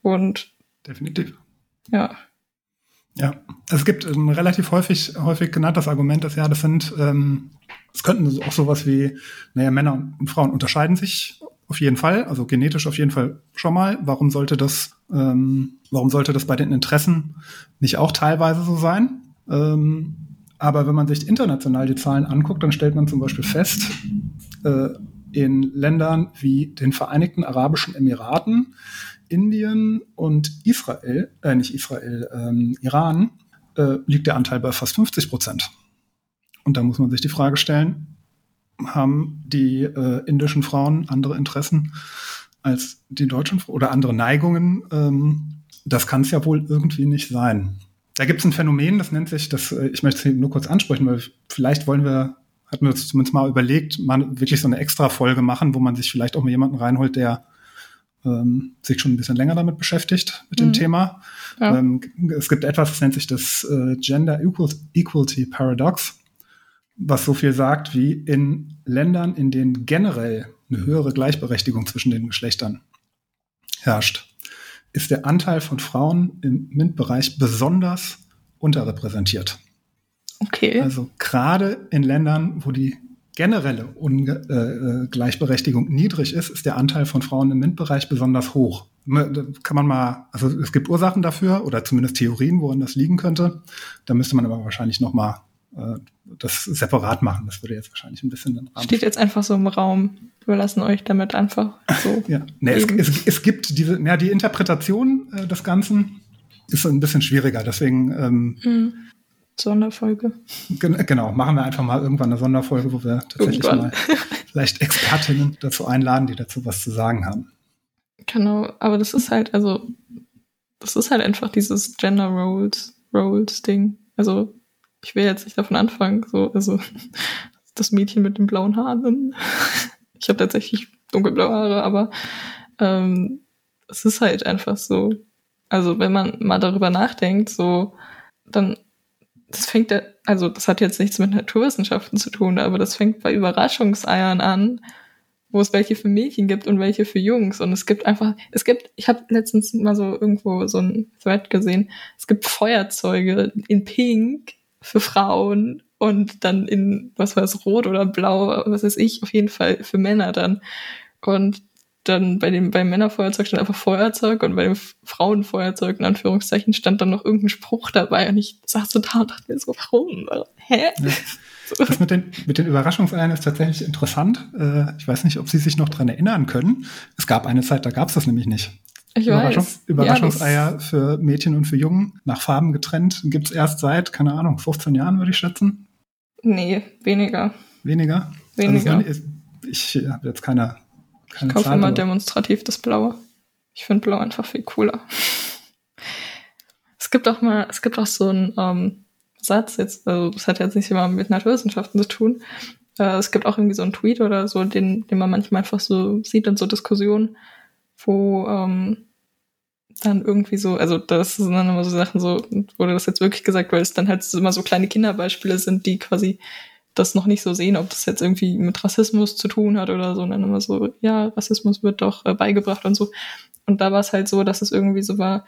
Und definitiv. Ja. Ja, es gibt ähm, relativ häufig, häufig genannt Argument, dass ja, das sind, ähm, es könnten auch sowas wie, naja, Männer und Frauen unterscheiden sich auf jeden Fall, also genetisch auf jeden Fall schon mal. Warum sollte das, ähm, warum sollte das bei den Interessen nicht auch teilweise so sein? Ähm, aber wenn man sich international die Zahlen anguckt, dann stellt man zum Beispiel fest, äh, in Ländern wie den Vereinigten Arabischen Emiraten Indien und Israel, äh, nicht Israel, ähm, Iran, äh, liegt der Anteil bei fast 50 Prozent. Und da muss man sich die Frage stellen, haben die äh, indischen Frauen andere Interessen als die deutschen oder andere Neigungen? Ähm, das kann es ja wohl irgendwie nicht sein. Da gibt es ein Phänomen, das nennt sich, das, äh, ich möchte es nur kurz ansprechen, weil vielleicht wollen wir, hatten wir uns zumindest mal überlegt, mal wirklich so eine extra Folge machen, wo man sich vielleicht auch mal jemanden reinholt, der ähm, sich schon ein bisschen länger damit beschäftigt, mit mhm. dem Thema. Ja. Ähm, es gibt etwas, das nennt sich das äh, Gender Equality Paradox, was so viel sagt wie in Ländern, in denen generell eine höhere Gleichberechtigung zwischen den Geschlechtern herrscht, ist der Anteil von Frauen im MINT-Bereich besonders unterrepräsentiert. Okay. Also gerade in Ländern, wo die generelle Unge äh, äh, Gleichberechtigung niedrig ist, ist der Anteil von Frauen im MINT-Bereich besonders hoch. Kann man mal, also es gibt Ursachen dafür oder zumindest Theorien, woran das liegen könnte. Da müsste man aber wahrscheinlich noch mal äh, das separat machen. Das würde jetzt wahrscheinlich ein bisschen den Rahmen. Steht jetzt einfach so im Raum. Wir lassen euch damit einfach so. ja, nee, es, es, es, gibt diese, ja, die Interpretation äh, des Ganzen ist ein bisschen schwieriger. Deswegen ähm, mhm. Sonderfolge. Genau, machen wir einfach mal irgendwann eine Sonderfolge, wo wir tatsächlich irgendwann. mal vielleicht Expertinnen dazu einladen, die dazu was zu sagen haben. Genau, aber das ist halt, also, das ist halt einfach dieses Gender Roles, Roles Ding. Also, ich will jetzt nicht davon anfangen, so, also, das Mädchen mit den blauen Haaren. Ich habe tatsächlich dunkelblaue Haare, aber ähm, es ist halt einfach so. Also, wenn man mal darüber nachdenkt, so, dann das fängt, also das hat jetzt nichts mit Naturwissenschaften zu tun, aber das fängt bei Überraschungseiern an, wo es welche für Mädchen gibt und welche für Jungs. Und es gibt einfach, es gibt, ich habe letztens mal so irgendwo so ein Thread gesehen, es gibt Feuerzeuge in Pink für Frauen und dann in, was weiß, Rot oder Blau, was weiß ich, auf jeden Fall für Männer dann. Und dann bei dem beim Männerfeuerzeug stand einfach Feuerzeug und bei dem Frauenfeuerzeug in Anführungszeichen stand dann noch irgendein Spruch dabei und ich saß so da und dachte mir so, warum? Hä? Ja. Das mit den, mit den Überraschungseiern ist tatsächlich interessant. Äh, ich weiß nicht, ob Sie sich noch dran erinnern können. Es gab eine Zeit, da gab es das nämlich nicht. Ich Überraschung, weiß. Überraschungseier ja, für Mädchen und für Jungen nach Farben getrennt gibt es erst seit, keine Ahnung, 15 Jahren, würde ich schätzen. Nee, weniger. Weniger? Weniger. Also, ich habe jetzt keine keine ich kaufe immer demonstrativ das Blaue. Ich finde Blau einfach viel cooler. es gibt auch mal, es gibt auch so einen ähm, Satz jetzt, also das hat jetzt nicht immer mit Naturwissenschaften zu tun. Äh, es gibt auch irgendwie so einen Tweet oder so, den, den man manchmal einfach so sieht in so Diskussionen, wo ähm, dann irgendwie so, also das sind dann immer so Sachen so, wurde das jetzt wirklich gesagt, weil es dann halt immer so kleine Kinderbeispiele sind, die quasi das noch nicht so sehen, ob das jetzt irgendwie mit Rassismus zu tun hat oder so. Und dann immer so, ja, Rassismus wird doch äh, beigebracht und so. Und da war es halt so, dass es irgendwie so war,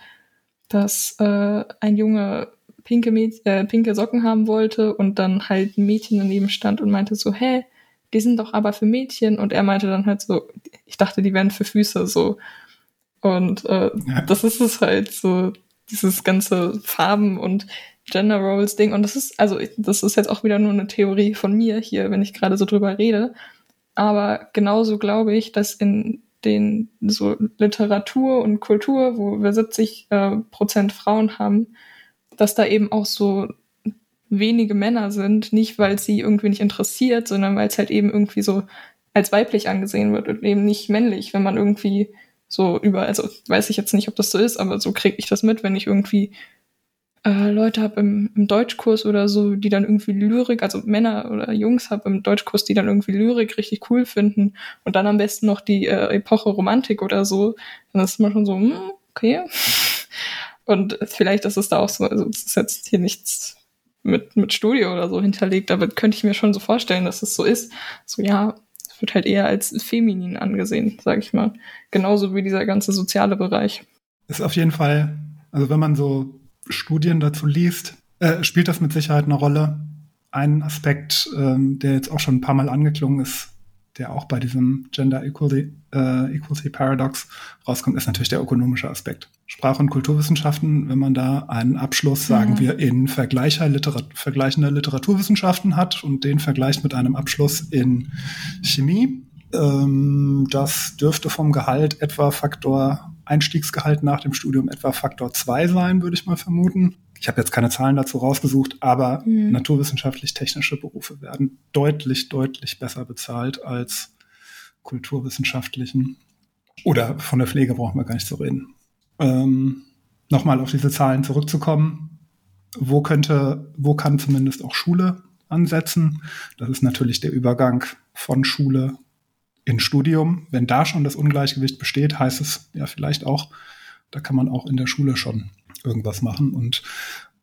dass äh, ein Junge pinke, Mäd äh, pinke Socken haben wollte und dann halt ein Mädchen daneben stand und meinte so, hä, die sind doch aber für Mädchen. Und er meinte dann halt so, ich dachte, die wären für Füße so. Und äh, ja. das ist es halt so, dieses ganze Farben und Gender Roles Ding. Und das ist, also, das ist jetzt auch wieder nur eine Theorie von mir hier, wenn ich gerade so drüber rede. Aber genauso glaube ich, dass in den so Literatur und Kultur, wo wir 70 äh, Prozent Frauen haben, dass da eben auch so wenige Männer sind, nicht weil sie irgendwie nicht interessiert, sondern weil es halt eben irgendwie so als weiblich angesehen wird und eben nicht männlich, wenn man irgendwie so über, also weiß ich jetzt nicht, ob das so ist, aber so kriege ich das mit, wenn ich irgendwie äh, Leute habe im, im Deutschkurs oder so, die dann irgendwie Lyrik, also Männer oder Jungs habe im Deutschkurs, die dann irgendwie Lyrik richtig cool finden und dann am besten noch die äh, Epoche Romantik oder so, dann ist man schon so, hm, okay. Und vielleicht ist es da auch so, also es ist jetzt hier nichts mit, mit Studio oder so hinterlegt, aber könnte ich mir schon so vorstellen, dass es so ist. So, ja, es wird halt eher als feminin angesehen, sage ich mal. Genauso wie dieser ganze soziale Bereich. Ist auf jeden Fall, also wenn man so Studien dazu liest, äh, spielt das mit Sicherheit eine Rolle. Ein Aspekt, ähm, der jetzt auch schon ein paar Mal angeklungen ist, der auch bei diesem Gender Equality, äh, Equality Paradox rauskommt, ist natürlich der ökonomische Aspekt. Sprach- und Kulturwissenschaften, wenn man da einen Abschluss, sagen mhm. wir, in Vergleicher Literat vergleichender Literaturwissenschaften hat und den vergleicht mit einem Abschluss in Chemie, ähm, das dürfte vom Gehalt etwa Faktor, Einstiegsgehalt nach dem Studium etwa Faktor 2 sein, würde ich mal vermuten. Ich habe jetzt keine Zahlen dazu rausgesucht, aber mhm. naturwissenschaftlich-technische Berufe werden deutlich, deutlich besser bezahlt als kulturwissenschaftlichen. Oder von der Pflege brauchen wir gar nicht zu reden. Ähm, Nochmal auf diese Zahlen zurückzukommen. Wo könnte, wo kann zumindest auch Schule ansetzen? Das ist natürlich der Übergang von Schule in Studium. Wenn da schon das Ungleichgewicht besteht, heißt es ja vielleicht auch, da kann man auch in der Schule schon irgendwas machen. Und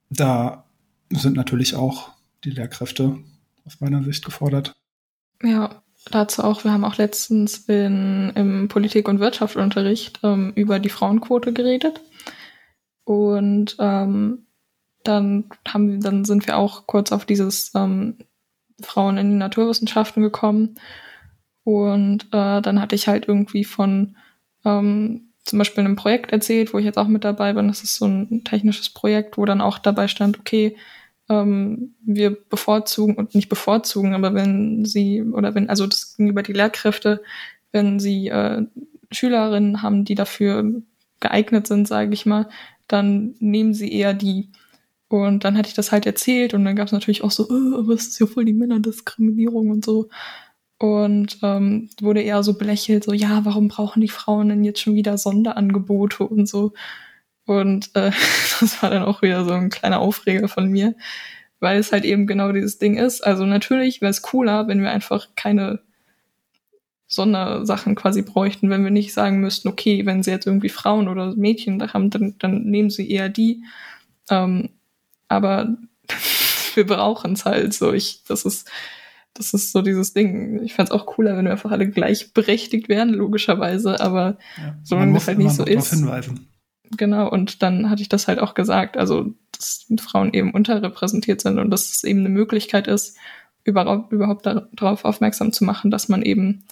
da sind natürlich auch die Lehrkräfte aus meiner Sicht gefordert. Ja, dazu auch, wir haben auch letztens in, im Politik- und Wirtschaftsunterricht ähm, über die Frauenquote geredet. Und ähm, dann haben dann sind wir auch kurz auf dieses ähm, Frauen in die Naturwissenschaften gekommen. Und äh, dann hatte ich halt irgendwie von ähm, zum Beispiel einem Projekt erzählt, wo ich jetzt auch mit dabei bin. Das ist so ein technisches Projekt, wo dann auch dabei stand, okay, ähm, wir bevorzugen und nicht bevorzugen, aber wenn sie oder wenn, also das gegenüber die Lehrkräfte, wenn sie äh, Schülerinnen haben, die dafür geeignet sind, sage ich mal, dann nehmen sie eher die. Und dann hatte ich das halt erzählt und dann gab es natürlich auch so, aber es ist ja voll die Männerdiskriminierung und so und ähm, wurde eher so belächelt, so ja, warum brauchen die Frauen denn jetzt schon wieder Sonderangebote und so. Und äh, das war dann auch wieder so ein kleiner Aufreger von mir, weil es halt eben genau dieses Ding ist. Also natürlich wäre es cooler, wenn wir einfach keine Sondersachen quasi bräuchten, wenn wir nicht sagen müssten, okay, wenn sie jetzt irgendwie Frauen oder Mädchen da haben, dann, dann nehmen sie eher die. Ähm, aber wir brauchen es halt so. Ich, das ist, das ist so dieses Ding. Ich fände es auch cooler, wenn wir einfach alle gleichberechtigt wären, logischerweise, aber ja, solange das halt nicht so ist. Hinweisen. Genau, und dann hatte ich das halt auch gesagt, also dass Frauen eben unterrepräsentiert sind und dass es eben eine Möglichkeit ist, überhaupt, überhaupt darauf aufmerksam zu machen, dass man eben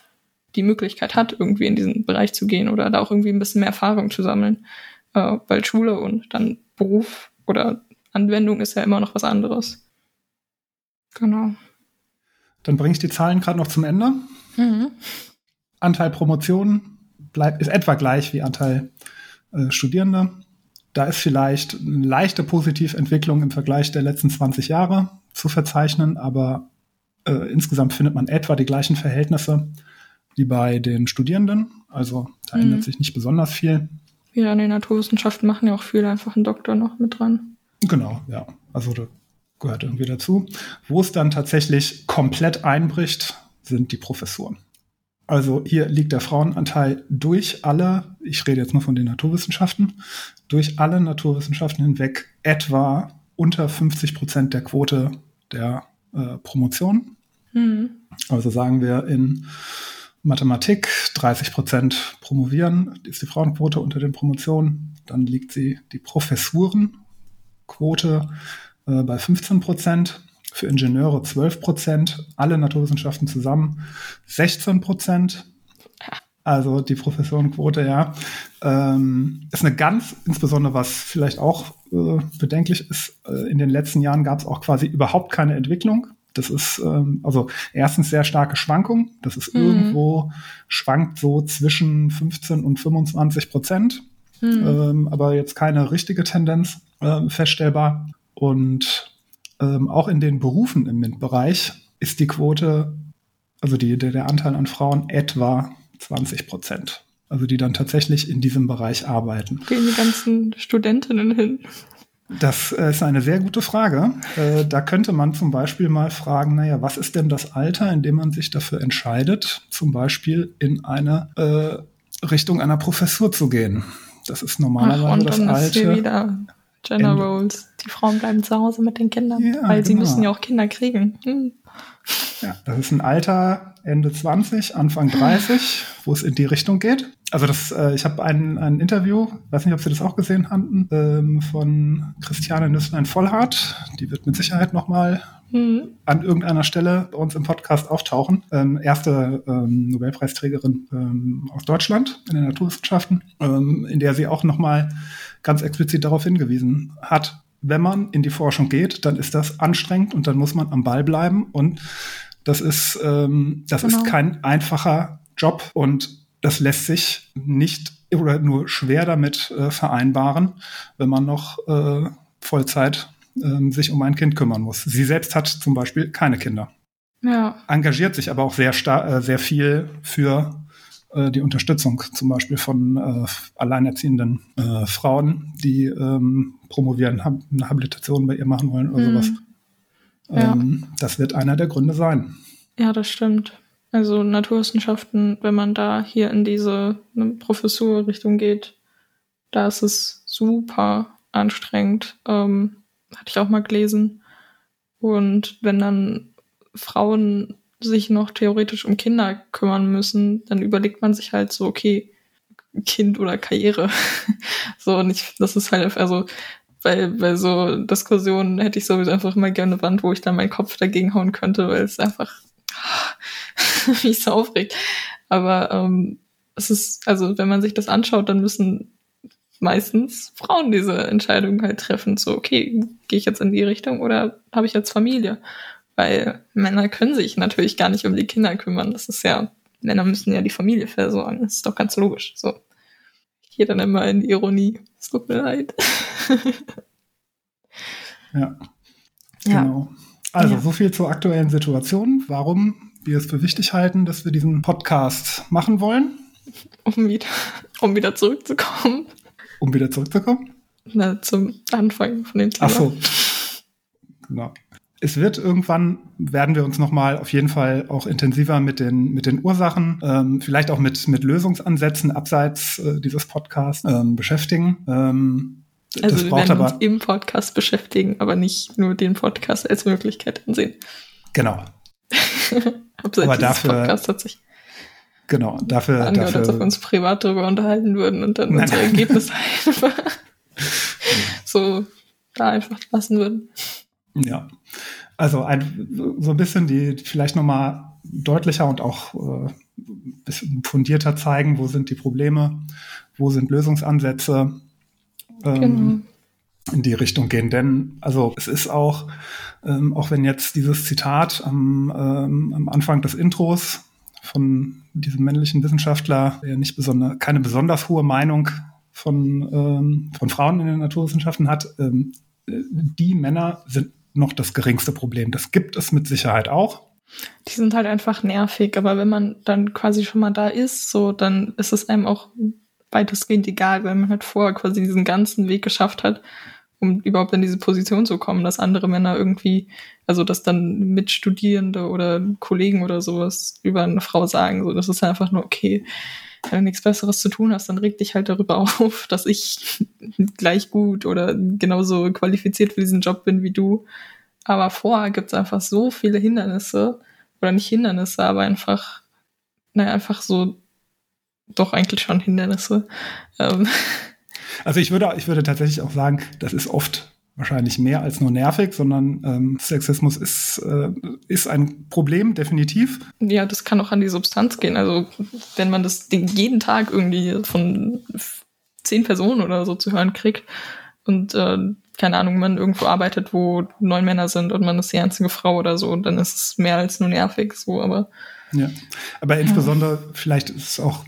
die Möglichkeit hat, irgendwie in diesen Bereich zu gehen oder da auch irgendwie ein bisschen mehr Erfahrung zu sammeln. Äh, weil Schule und dann Beruf oder Anwendung ist ja immer noch was anderes. Genau. Dann bringe ich die Zahlen gerade noch zum Ende. Mhm. Anteil Promotionen bleibt, ist etwa gleich wie Anteil äh, Studierende. Da ist vielleicht eine leichte Positiventwicklung im Vergleich der letzten 20 Jahre zu verzeichnen, aber äh, insgesamt findet man etwa die gleichen Verhältnisse wie bei den Studierenden. Also da mhm. ändert sich nicht besonders viel. Ja, in den Naturwissenschaften machen ja auch viele einfach einen Doktor noch mit dran. Genau, ja. Also da gehört irgendwie dazu. Wo es dann tatsächlich komplett einbricht, sind die Professuren. Also hier liegt der Frauenanteil durch alle, ich rede jetzt nur von den Naturwissenschaften, durch alle Naturwissenschaften hinweg etwa unter 50 Prozent der Quote der äh, Promotion. Mhm. Also sagen wir in Mathematik 30 Prozent promovieren, ist die Frauenquote unter den Promotionen. Dann liegt sie die Professurenquote äh, bei 15 Prozent, für Ingenieure 12 Prozent, alle Naturwissenschaften zusammen 16 Prozent. Also die Professorenquote, ja, ähm, ist eine ganz, insbesondere was vielleicht auch äh, bedenklich ist, äh, in den letzten Jahren gab es auch quasi überhaupt keine Entwicklung Das ist ähm, also erstens sehr starke Schwankung. Das ist mhm. irgendwo schwankt so zwischen 15 und 25 Prozent, mhm. ähm, aber jetzt keine richtige Tendenz äh, feststellbar. Und ähm, auch in den Berufen im MINT-Bereich ist die Quote, also die, der, der Anteil an Frauen etwa 20 Prozent. Also die dann tatsächlich in diesem Bereich arbeiten. Gehen die ganzen Studentinnen hin? Das äh, ist eine sehr gute Frage. Äh, da könnte man zum Beispiel mal fragen, naja, was ist denn das Alter, in dem man sich dafür entscheidet, zum Beispiel in eine äh, Richtung einer Professur zu gehen? Das ist normalerweise Ach, und das Alter. Gender Roles. Die Frauen bleiben zu Hause mit den Kindern, ja, weil genau. sie müssen ja auch Kinder kriegen. Hm. Ja, das ist ein Alter Ende 20, Anfang 30, wo es in die Richtung geht. Also das, äh, ich habe ein, ein Interview, weiß nicht, ob Sie das auch gesehen hatten, ähm, von Christiane Nüsslein-Vollhardt. Die wird mit Sicherheit nochmal mhm. an irgendeiner Stelle bei uns im Podcast auftauchen. Ähm, erste ähm, Nobelpreisträgerin ähm, aus Deutschland in den Naturwissenschaften, ähm, in der sie auch nochmal ganz explizit darauf hingewiesen hat, wenn man in die Forschung geht, dann ist das anstrengend und dann muss man am Ball bleiben und das ist, ähm, das genau. ist kein einfacher Job und das lässt sich nicht oder nur schwer damit äh, vereinbaren, wenn man noch äh, Vollzeit äh, sich um ein Kind kümmern muss. Sie selbst hat zum Beispiel keine Kinder. Ja. Engagiert sich aber auch sehr, äh, sehr viel für die Unterstützung zum Beispiel von äh, alleinerziehenden äh, Frauen, die ähm, promovieren, hab, eine Habilitation bei ihr machen wollen oder mhm. sowas. Ähm, ja. Das wird einer der Gründe sein. Ja, das stimmt. Also Naturwissenschaften, wenn man da hier in diese ne, Professurrichtung geht, da ist es super anstrengend. Ähm, hatte ich auch mal gelesen. Und wenn dann Frauen sich noch theoretisch um Kinder kümmern müssen, dann überlegt man sich halt so, okay, Kind oder Karriere. so, und ich, das ist halt, also, bei, bei so Diskussionen hätte ich sowieso einfach immer gerne eine Wand, wo ich dann meinen Kopf dagegen hauen könnte, weil es einfach mich so aufregt. Aber ähm, es ist, also wenn man sich das anschaut, dann müssen meistens Frauen diese Entscheidung halt treffen. So, okay, gehe ich jetzt in die Richtung oder habe ich jetzt Familie? Weil Männer können sich natürlich gar nicht um die Kinder kümmern. Das ist ja, Männer müssen ja die Familie versorgen. Das ist doch ganz logisch. So. Ich gehe dann immer in die Ironie. Es tut mir leid. ja. Genau. Also, ja. so viel zur aktuellen Situation. Warum wir es für wichtig halten, dass wir diesen Podcast machen wollen. Um wieder, um wieder zurückzukommen. Um wieder zurückzukommen? Na, zum Anfang von dem Thema. Ach so. Genau es wird irgendwann, werden wir uns nochmal auf jeden Fall auch intensiver mit den, mit den Ursachen, ähm, vielleicht auch mit, mit Lösungsansätzen abseits äh, dieses Podcasts ähm, beschäftigen. Ähm, also wir werden aber, uns im Podcast beschäftigen, aber nicht nur den Podcast als Möglichkeit ansehen. Genau. Abseits aber dafür, Podcast hat sich genau, dafür, angehört, dafür, als ob wir uns privat darüber unterhalten würden und dann unsere Ergebnisse einfach so da einfach lassen würden. Ja, also ein, so ein bisschen die vielleicht nochmal deutlicher und auch äh, bisschen fundierter zeigen, wo sind die Probleme, wo sind Lösungsansätze ähm, genau. in die Richtung gehen. Denn also es ist auch, ähm, auch wenn jetzt dieses Zitat am, ähm, am Anfang des Intros von diesem männlichen Wissenschaftler, der nicht besonders, keine besonders hohe Meinung von, ähm, von Frauen in den Naturwissenschaften hat, ähm, die Männer sind noch das geringste Problem. Das gibt es mit Sicherheit auch. Die sind halt einfach nervig, aber wenn man dann quasi schon mal da ist, so, dann ist es einem auch weitestgehend egal, weil man halt vorher quasi diesen ganzen Weg geschafft hat, um überhaupt in diese Position zu kommen, dass andere Männer irgendwie, also dass dann Mitstudierende oder Kollegen oder sowas über eine Frau sagen, so, das ist einfach nur okay wenn du nichts Besseres zu tun hast, dann reg dich halt darüber auf, dass ich gleich gut oder genauso qualifiziert für diesen Job bin wie du. Aber vorher gibt es einfach so viele Hindernisse, oder nicht Hindernisse, aber einfach, naja, einfach so, doch eigentlich schon Hindernisse. Ähm. Also ich würde, ich würde tatsächlich auch sagen, das ist oft wahrscheinlich mehr als nur nervig, sondern ähm, Sexismus ist, äh, ist ein Problem, definitiv. Ja, das kann auch an die Substanz gehen. Also wenn man das jeden Tag irgendwie von zehn Personen oder so zu hören kriegt und äh, keine Ahnung, man irgendwo arbeitet, wo neun Männer sind und man ist die einzige Frau oder so, dann ist es mehr als nur nervig, so, aber. Ja, aber insbesondere, ja. vielleicht ist es auch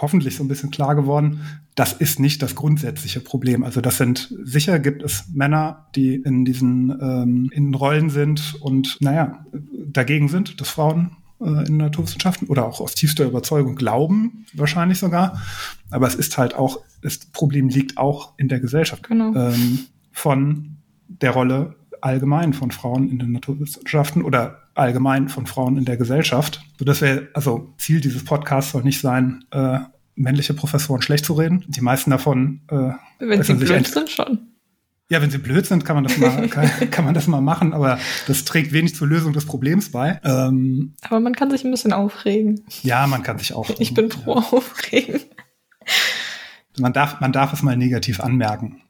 hoffentlich so ein bisschen klar geworden, das ist nicht das grundsätzliche Problem. Also das sind sicher gibt es Männer, die in diesen ähm, in Rollen sind und naja dagegen sind, dass Frauen äh, in Naturwissenschaften oder auch aus tiefster Überzeugung glauben, wahrscheinlich sogar. Aber es ist halt auch, das Problem liegt auch in der Gesellschaft genau. ähm, von der Rolle allgemein von Frauen in den Naturwissenschaften oder allgemein von Frauen in der Gesellschaft. Sodass wir, also Ziel dieses Podcasts soll nicht sein, äh, männliche Professoren schlecht zu reden. Die meisten davon äh, wenn sie blöd sind schon. Ja, wenn sie blöd sind, kann man das mal, kann, kann, man das mal machen, aber das trägt wenig zur Lösung des Problems bei. Ähm, aber man kann sich ein bisschen aufregen. Ja, man kann sich aufregen. Ich bin pro ja. aufregen. Man darf, man darf es mal negativ anmerken.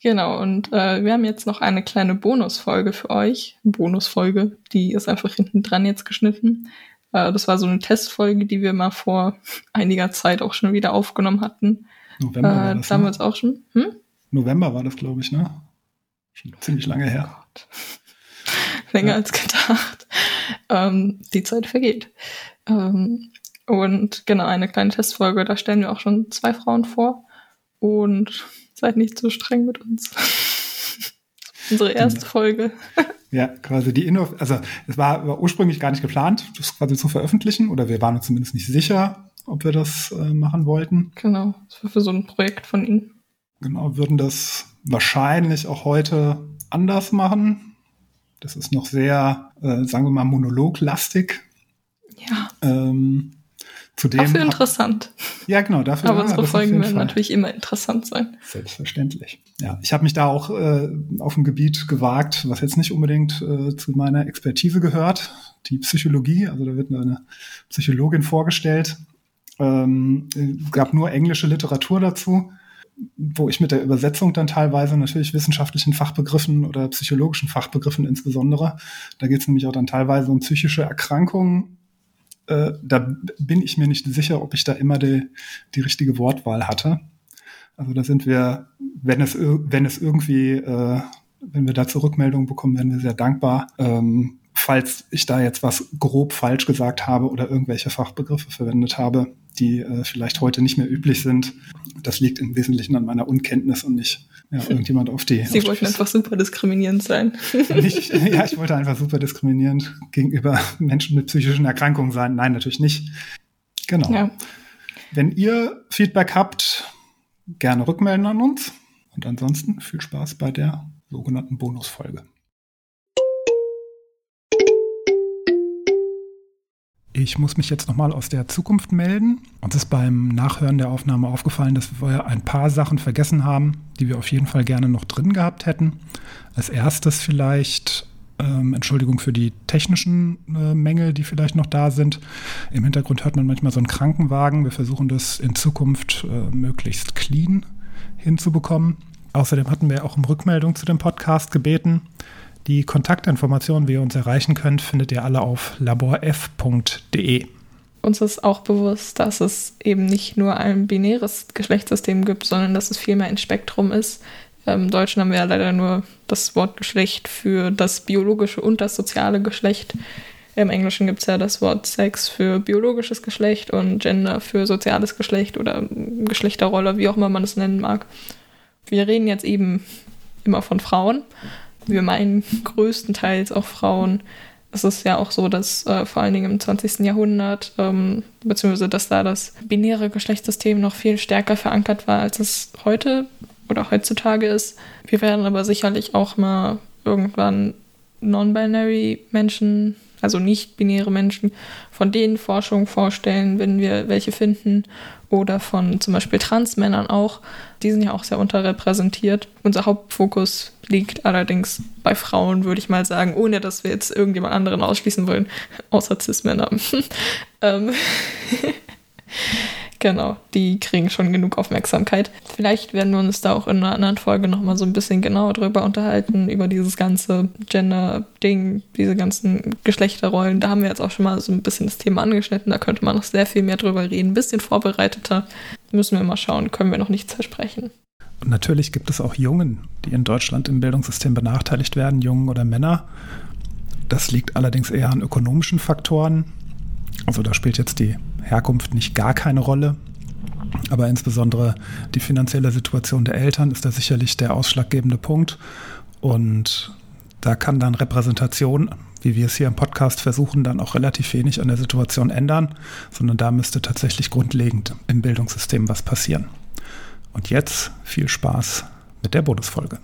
Genau, und äh, wir haben jetzt noch eine kleine Bonusfolge für euch. Bonusfolge, die ist einfach hinten dran jetzt geschnitten. Äh, das war so eine Testfolge, die wir mal vor einiger Zeit auch schon wieder aufgenommen hatten. November äh, war das, damals ne? auch schon. Hm? November war das, glaube ich, ne? Schon ziemlich lange her. Oh Länger ja. als gedacht. Ähm, die Zeit vergeht. Ähm, und genau, eine kleine Testfolge, da stellen wir auch schon zwei Frauen vor. Und seid nicht so streng mit uns. Unsere erste Folge. Ja, quasi die Inno, also es war, war, ursprünglich gar nicht geplant, das quasi zu veröffentlichen, oder wir waren uns zumindest nicht sicher, ob wir das äh, machen wollten. Genau, das war für so ein Projekt von Ihnen. Genau, würden das wahrscheinlich auch heute anders machen. Das ist noch sehr, äh, sagen wir mal, monologlastig. Ja. Ähm, zudem dafür interessant. Ja, genau, dafür. Aber unsere Folgen werden natürlich immer interessant sein. Selbstverständlich. Ja, ich habe mich da auch äh, auf ein Gebiet gewagt, was jetzt nicht unbedingt äh, zu meiner Expertise gehört, die Psychologie. Also da wird eine Psychologin vorgestellt. Ähm, es gab nur englische Literatur dazu wo ich mit der Übersetzung dann teilweise natürlich wissenschaftlichen Fachbegriffen oder psychologischen Fachbegriffen insbesondere, da geht es nämlich auch dann teilweise um psychische Erkrankungen. Äh, da bin ich mir nicht sicher, ob ich da immer die, die richtige Wortwahl hatte. Also da sind wir, wenn es, wenn es irgendwie, äh, wenn wir da Rückmeldungen bekommen, werden wir sehr dankbar. Ähm, falls ich da jetzt was grob falsch gesagt habe oder irgendwelche Fachbegriffe verwendet habe, die äh, vielleicht heute nicht mehr üblich sind. Das liegt im Wesentlichen an meiner Unkenntnis und nicht ja, irgendjemand auf die. Sie auf wollten die einfach super diskriminierend sein. Nicht, ja, ich wollte einfach super diskriminierend gegenüber Menschen mit psychischen Erkrankungen sein. Nein, natürlich nicht. Genau. Ja. Wenn ihr Feedback habt, gerne rückmelden an uns. Und ansonsten viel Spaß bei der sogenannten Bonusfolge. Ich muss mich jetzt nochmal aus der Zukunft melden. Uns ist beim Nachhören der Aufnahme aufgefallen, dass wir ein paar Sachen vergessen haben, die wir auf jeden Fall gerne noch drin gehabt hätten. Als erstes vielleicht ähm, Entschuldigung für die technischen äh, Mängel, die vielleicht noch da sind. Im Hintergrund hört man manchmal so einen Krankenwagen. Wir versuchen das in Zukunft äh, möglichst clean hinzubekommen. Außerdem hatten wir auch um Rückmeldung zu dem Podcast gebeten. Die Kontaktinformationen, wie ihr uns erreichen könnt, findet ihr alle auf laborf.de. Uns ist auch bewusst, dass es eben nicht nur ein binäres Geschlechtssystem gibt, sondern dass es vielmehr ein Spektrum ist. Im Deutschen haben wir ja leider nur das Wort Geschlecht für das biologische und das soziale Geschlecht. Im Englischen gibt es ja das Wort Sex für biologisches Geschlecht und Gender für soziales Geschlecht oder Geschlechterrolle, wie auch immer man es nennen mag. Wir reden jetzt eben immer von Frauen, wir meinen größtenteils auch Frauen. Es ist ja auch so, dass äh, vor allen Dingen im 20. Jahrhundert, ähm, beziehungsweise dass da das binäre Geschlechtssystem noch viel stärker verankert war, als es heute oder heutzutage ist. Wir werden aber sicherlich auch mal irgendwann non-binary Menschen, also nicht binäre Menschen, von denen Forschung vorstellen, wenn wir welche finden oder von zum Beispiel Transmännern auch. Die sind ja auch sehr unterrepräsentiert. Unser Hauptfokus liegt allerdings bei Frauen, würde ich mal sagen, ohne dass wir jetzt irgendjemand anderen ausschließen wollen, außer Cis-Männer. ähm Genau, die kriegen schon genug Aufmerksamkeit. Vielleicht werden wir uns da auch in einer anderen Folge nochmal so ein bisschen genauer drüber unterhalten, über dieses ganze Gender-Ding, diese ganzen Geschlechterrollen. Da haben wir jetzt auch schon mal so ein bisschen das Thema angeschnitten. Da könnte man noch sehr viel mehr drüber reden, ein bisschen vorbereiteter. Müssen wir mal schauen, können wir noch nichts versprechen. Und natürlich gibt es auch Jungen, die in Deutschland im Bildungssystem benachteiligt werden, Jungen oder Männer. Das liegt allerdings eher an ökonomischen Faktoren. Also da spielt jetzt die Herkunft nicht gar keine Rolle. Aber insbesondere die finanzielle Situation der Eltern ist da sicherlich der ausschlaggebende Punkt. Und da kann dann Repräsentation, wie wir es hier im Podcast versuchen, dann auch relativ wenig an der Situation ändern, sondern da müsste tatsächlich grundlegend im Bildungssystem was passieren. Und jetzt viel Spaß mit der Bonusfolge.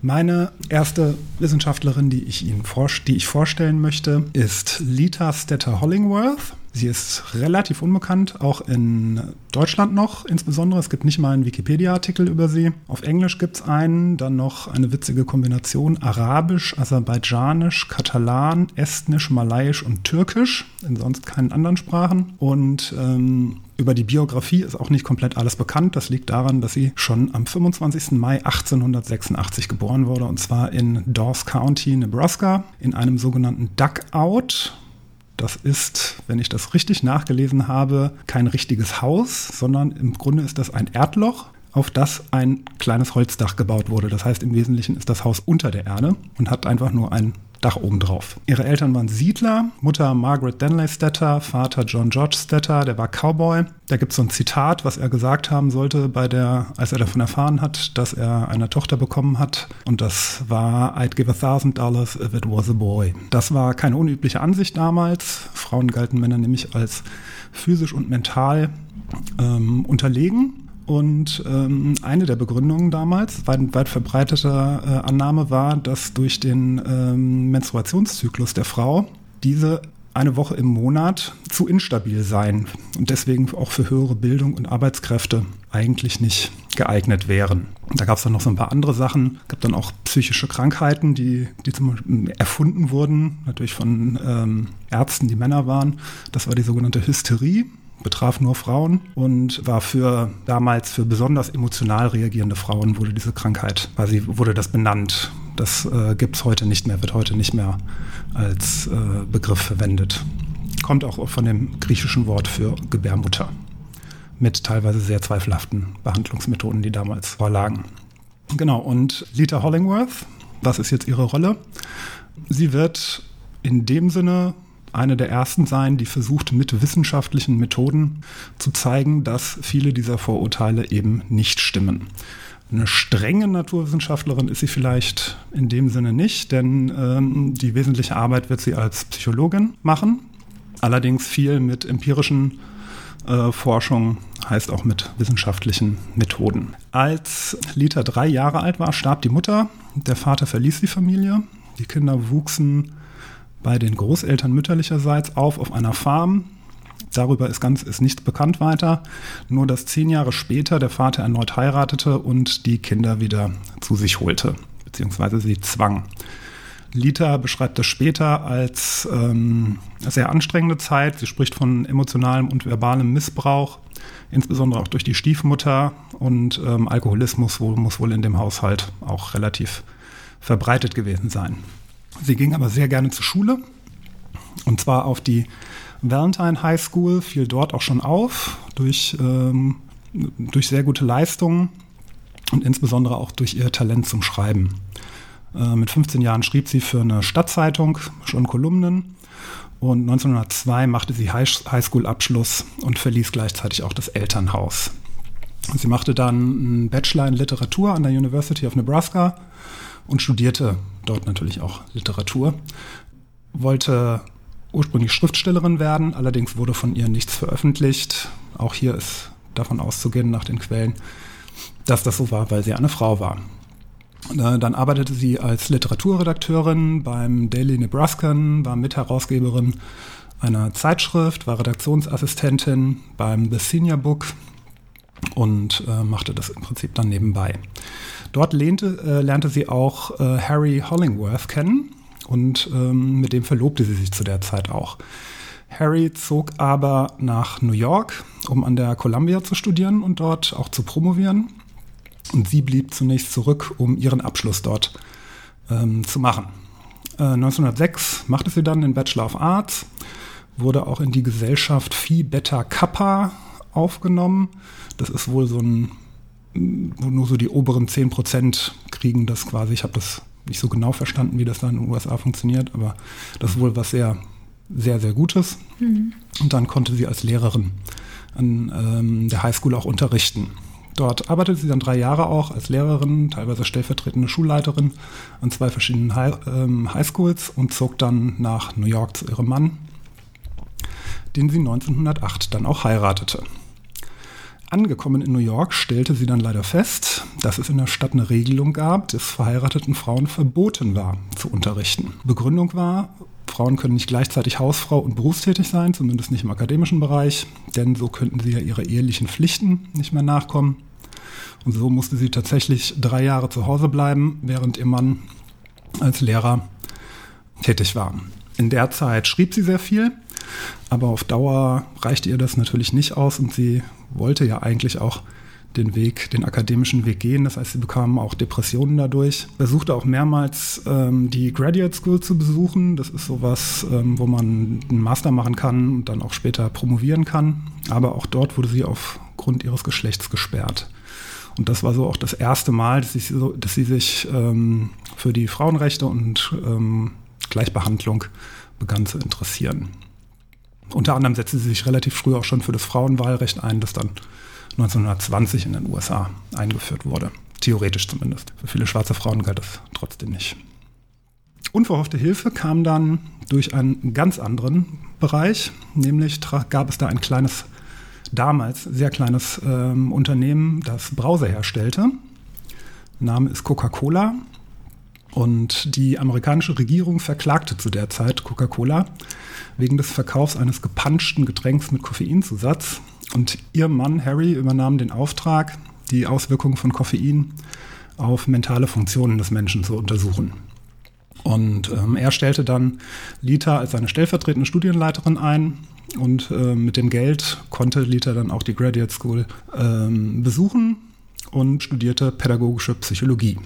Meine erste Wissenschaftlerin, die ich Ihnen die ich vorstellen möchte, ist Lita Stetter Hollingworth. Sie ist relativ unbekannt, auch in Deutschland noch insbesondere. Es gibt nicht mal einen Wikipedia-Artikel über sie. Auf Englisch gibt es einen, dann noch eine witzige Kombination Arabisch, Aserbaidschanisch, Katalan, Estnisch, Malayisch und Türkisch, in sonst keinen anderen Sprachen. Und ähm, über die Biografie ist auch nicht komplett alles bekannt. Das liegt daran, dass sie schon am 25. Mai 1886 geboren wurde, und zwar in Dawes County, Nebraska, in einem sogenannten Duckout. Das ist, wenn ich das richtig nachgelesen habe, kein richtiges Haus, sondern im Grunde ist das ein Erdloch, auf das ein kleines Holzdach gebaut wurde. Das heißt, im Wesentlichen ist das Haus unter der Erde und hat einfach nur ein Dach oben drauf. Ihre Eltern waren Siedler, Mutter Margaret Denley Stetter, Vater John George Stetter, der war Cowboy. Da gibt es so ein Zitat, was er gesagt haben sollte, bei der, als er davon erfahren hat, dass er eine Tochter bekommen hat. Und das war, I'd give a thousand dollars if it was a boy. Das war keine unübliche Ansicht damals. Frauen galten Männer nämlich als physisch und mental ähm, unterlegen. Und ähm, eine der Begründungen damals, weit, weit verbreitete äh, Annahme war, dass durch den ähm, Menstruationszyklus der Frau diese eine Woche im Monat zu instabil seien und deswegen auch für höhere Bildung und Arbeitskräfte eigentlich nicht geeignet wären. Da gab es dann noch so ein paar andere Sachen. Es gab dann auch psychische Krankheiten, die, die zum Beispiel erfunden wurden, natürlich von ähm, Ärzten, die Männer waren. Das war die sogenannte Hysterie betraf nur Frauen und war für damals für besonders emotional reagierende Frauen wurde diese Krankheit, quasi wurde das benannt. Das äh, gibt es heute nicht mehr, wird heute nicht mehr als äh, Begriff verwendet. Kommt auch von dem griechischen Wort für Gebärmutter. Mit teilweise sehr zweifelhaften Behandlungsmethoden, die damals vorlagen. Genau, und Lita Hollingworth, was ist jetzt ihre Rolle? Sie wird in dem Sinne eine der ersten sein, die versucht, mit wissenschaftlichen Methoden zu zeigen, dass viele dieser Vorurteile eben nicht stimmen. Eine strenge Naturwissenschaftlerin ist sie vielleicht in dem Sinne nicht, denn ähm, die wesentliche Arbeit wird sie als Psychologin machen. Allerdings viel mit empirischen äh, Forschung, heißt auch mit wissenschaftlichen Methoden. Als Lita drei Jahre alt war, starb die Mutter. Der Vater verließ die Familie. Die Kinder wuchsen bei den Großeltern mütterlicherseits auf auf einer Farm. Darüber ist ganz ist nichts bekannt weiter. Nur dass zehn Jahre später der Vater erneut heiratete und die Kinder wieder zu sich holte, beziehungsweise sie zwang. Lita beschreibt das später als ähm, sehr anstrengende Zeit. Sie spricht von emotionalem und verbalem Missbrauch, insbesondere auch durch die Stiefmutter und ähm, Alkoholismus wo, muss wohl in dem Haushalt auch relativ verbreitet gewesen sein. Sie ging aber sehr gerne zur Schule und zwar auf die Valentine High School, fiel dort auch schon auf durch, ähm, durch sehr gute Leistungen und insbesondere auch durch ihr Talent zum Schreiben. Äh, mit 15 Jahren schrieb sie für eine Stadtzeitung schon Kolumnen und 1902 machte sie Highschool-Abschluss und verließ gleichzeitig auch das Elternhaus. Sie machte dann einen Bachelor in Literatur an der University of Nebraska und studierte dort natürlich auch Literatur. Wollte ursprünglich Schriftstellerin werden, allerdings wurde von ihr nichts veröffentlicht. Auch hier ist davon auszugehen nach den Quellen, dass das so war, weil sie eine Frau war. Äh, dann arbeitete sie als Literaturredakteurin beim Daily Nebraskan, war Mitherausgeberin einer Zeitschrift, war Redaktionsassistentin beim The Senior Book und äh, machte das im Prinzip dann nebenbei. Dort lehnte, äh, lernte sie auch äh, Harry Hollingworth kennen und ähm, mit dem verlobte sie sich zu der Zeit auch. Harry zog aber nach New York, um an der Columbia zu studieren und dort auch zu promovieren. Und sie blieb zunächst zurück, um ihren Abschluss dort ähm, zu machen. Äh, 1906 machte sie dann den Bachelor of Arts, wurde auch in die Gesellschaft Phi Beta Kappa aufgenommen. Das ist wohl so ein, wo nur so die oberen 10 Prozent kriegen das quasi. Ich habe das nicht so genau verstanden, wie das dann in den USA funktioniert, aber das ist wohl was sehr, sehr, sehr Gutes. Mhm. Und dann konnte sie als Lehrerin an ähm, der Highschool auch unterrichten. Dort arbeitete sie dann drei Jahre auch als Lehrerin, teilweise stellvertretende Schulleiterin an zwei verschiedenen High, ähm, Highschools und zog dann nach New York zu ihrem Mann, den sie 1908 dann auch heiratete. Angekommen in New York stellte sie dann leider fest, dass es in der Stadt eine Regelung gab, dass verheirateten Frauen verboten war zu unterrichten. Begründung war, Frauen können nicht gleichzeitig Hausfrau und berufstätig sein, zumindest nicht im akademischen Bereich, denn so könnten sie ja ihre ehelichen Pflichten nicht mehr nachkommen. Und so musste sie tatsächlich drei Jahre zu Hause bleiben, während ihr Mann als Lehrer tätig war. In der Zeit schrieb sie sehr viel, aber auf Dauer reichte ihr das natürlich nicht aus und sie wollte ja eigentlich auch den Weg, den akademischen Weg gehen. Das heißt, sie bekam auch Depressionen dadurch. Versuchte auch mehrmals ähm, die Graduate School zu besuchen. Das ist sowas, ähm, wo man einen Master machen kann und dann auch später promovieren kann. Aber auch dort wurde sie aufgrund ihres Geschlechts gesperrt. Und das war so auch das erste Mal, dass, ich so, dass sie sich ähm, für die Frauenrechte und ähm, Gleichbehandlung begann zu interessieren. Unter anderem setzte sie sich relativ früh auch schon für das Frauenwahlrecht ein, das dann 1920 in den USA eingeführt wurde. Theoretisch zumindest. Für viele schwarze Frauen galt das trotzdem nicht. Unverhoffte Hilfe kam dann durch einen ganz anderen Bereich, nämlich gab es da ein kleines damals sehr kleines ähm, Unternehmen, das Brause herstellte. Name ist Coca-Cola. Und die amerikanische Regierung verklagte zu der Zeit Coca-Cola wegen des Verkaufs eines gepanschten Getränks mit Koffeinzusatz. Und ihr Mann Harry übernahm den Auftrag, die Auswirkungen von Koffein auf mentale Funktionen des Menschen zu untersuchen. Und ähm, er stellte dann Lita als seine stellvertretende Studienleiterin ein und äh, mit dem Geld konnte Lita dann auch die Graduate School ähm, besuchen und studierte pädagogische Psychologie,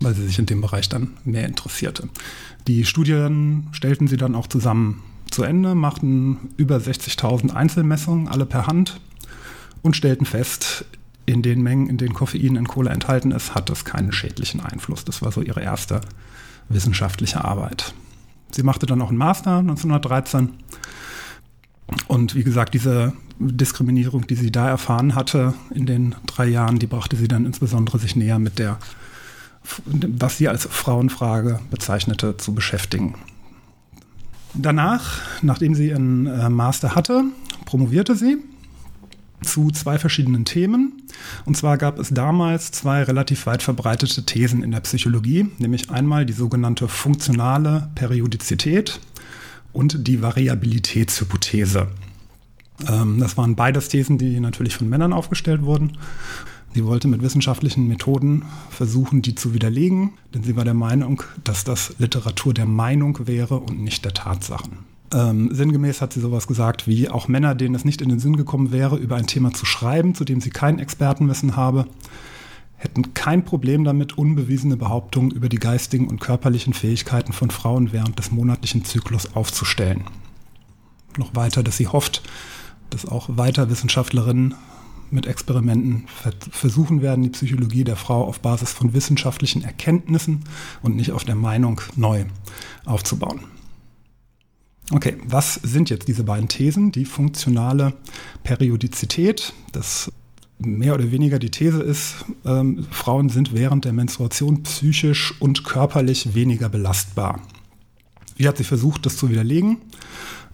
weil sie sich in dem Bereich dann mehr interessierte. Die Studien stellten sie dann auch zusammen zu Ende, machten über 60.000 Einzelmessungen, alle per Hand und stellten fest, in den Mengen, in denen Koffein in Cola enthalten ist, hat das keinen schädlichen Einfluss. Das war so ihre erste wissenschaftliche Arbeit. Sie machte dann auch einen Master 1913 und wie gesagt, diese Diskriminierung, die sie da erfahren hatte in den drei Jahren, die brachte sie dann insbesondere sich näher mit der, was sie als Frauenfrage bezeichnete, zu beschäftigen. Danach, nachdem sie ihren äh, Master hatte, promovierte sie zu zwei verschiedenen Themen. Und zwar gab es damals zwei relativ weit verbreitete Thesen in der Psychologie, nämlich einmal die sogenannte funktionale Periodizität und die Variabilitätshypothese. Ähm, das waren beides Thesen, die natürlich von Männern aufgestellt wurden. Sie wollte mit wissenschaftlichen Methoden versuchen, die zu widerlegen, denn sie war der Meinung, dass das Literatur der Meinung wäre und nicht der Tatsachen. Ähm, sinngemäß hat sie sowas gesagt wie, auch Männer, denen es nicht in den Sinn gekommen wäre, über ein Thema zu schreiben, zu dem sie kein Expertenwissen habe, hätten kein Problem damit, unbewiesene Behauptungen über die geistigen und körperlichen Fähigkeiten von Frauen während des monatlichen Zyklus aufzustellen. Noch weiter, dass sie hofft, dass auch weiter Wissenschaftlerinnen mit Experimenten versuchen werden, die Psychologie der Frau auf Basis von wissenschaftlichen Erkenntnissen und nicht auf der Meinung neu aufzubauen. Okay, was sind jetzt diese beiden Thesen? Die funktionale Periodizität, das mehr oder weniger die These ist, ähm, Frauen sind während der Menstruation psychisch und körperlich weniger belastbar. Wie hat sie versucht, das zu widerlegen?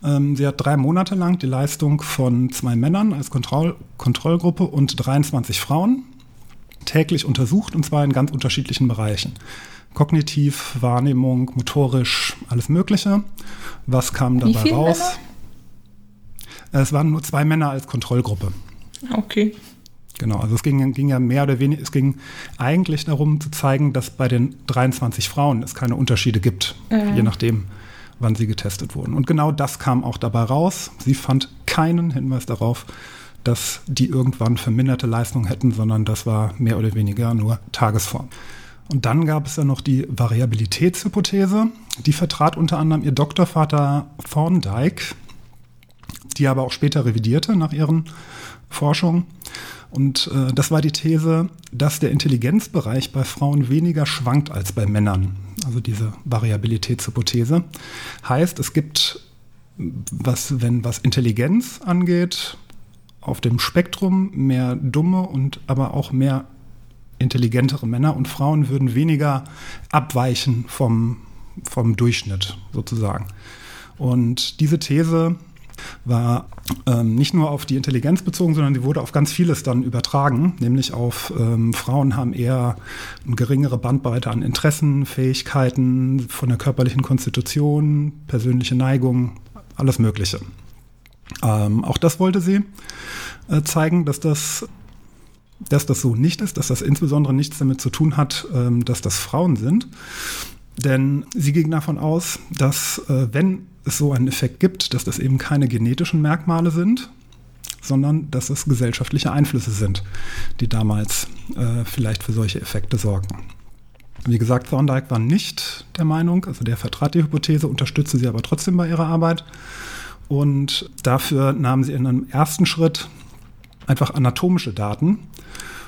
Ähm, sie hat drei Monate lang die Leistung von zwei Männern als Kontroll Kontrollgruppe und 23 Frauen täglich untersucht, und zwar in ganz unterschiedlichen Bereichen. Kognitiv, Wahrnehmung, motorisch, alles Mögliche. Was kam dabei raus? Männer? Es waren nur zwei Männer als Kontrollgruppe. Okay. Genau, also es ging, ging, ja mehr oder weniger, es ging eigentlich darum zu zeigen, dass bei den 23 Frauen es keine Unterschiede gibt, äh. je nachdem, wann sie getestet wurden. Und genau das kam auch dabei raus. Sie fand keinen Hinweis darauf, dass die irgendwann verminderte Leistung hätten, sondern das war mehr oder weniger nur Tagesform. Und dann gab es ja noch die Variabilitätshypothese. Die vertrat unter anderem ihr Doktorvater Thorndike, die aber auch später revidierte nach ihren Forschungen. Und äh, das war die These, dass der Intelligenzbereich bei Frauen weniger schwankt als bei Männern. Also diese Variabilitätshypothese. Heißt, es gibt, was, wenn was Intelligenz angeht, auf dem Spektrum mehr dumme und aber auch mehr intelligentere Männer und Frauen würden weniger abweichen vom, vom Durchschnitt sozusagen. Und diese These war ähm, nicht nur auf die Intelligenz bezogen, sondern sie wurde auf ganz vieles dann übertragen, nämlich auf ähm, Frauen haben eher eine geringere Bandbreite an Interessen, Fähigkeiten von der körperlichen Konstitution, persönliche Neigung, alles Mögliche. Ähm, auch das wollte sie äh, zeigen, dass das dass das so nicht ist, dass das insbesondere nichts damit zu tun hat, ähm, dass das Frauen sind. Denn sie ging davon aus, dass äh, wenn es so einen Effekt gibt, dass das eben keine genetischen Merkmale sind, sondern dass es gesellschaftliche Einflüsse sind, die damals äh, vielleicht für solche Effekte sorgen. Wie gesagt, Thorndike war nicht der Meinung, also der vertrat die Hypothese, unterstützte sie aber trotzdem bei ihrer Arbeit. Und dafür nahmen sie in einem ersten Schritt einfach anatomische Daten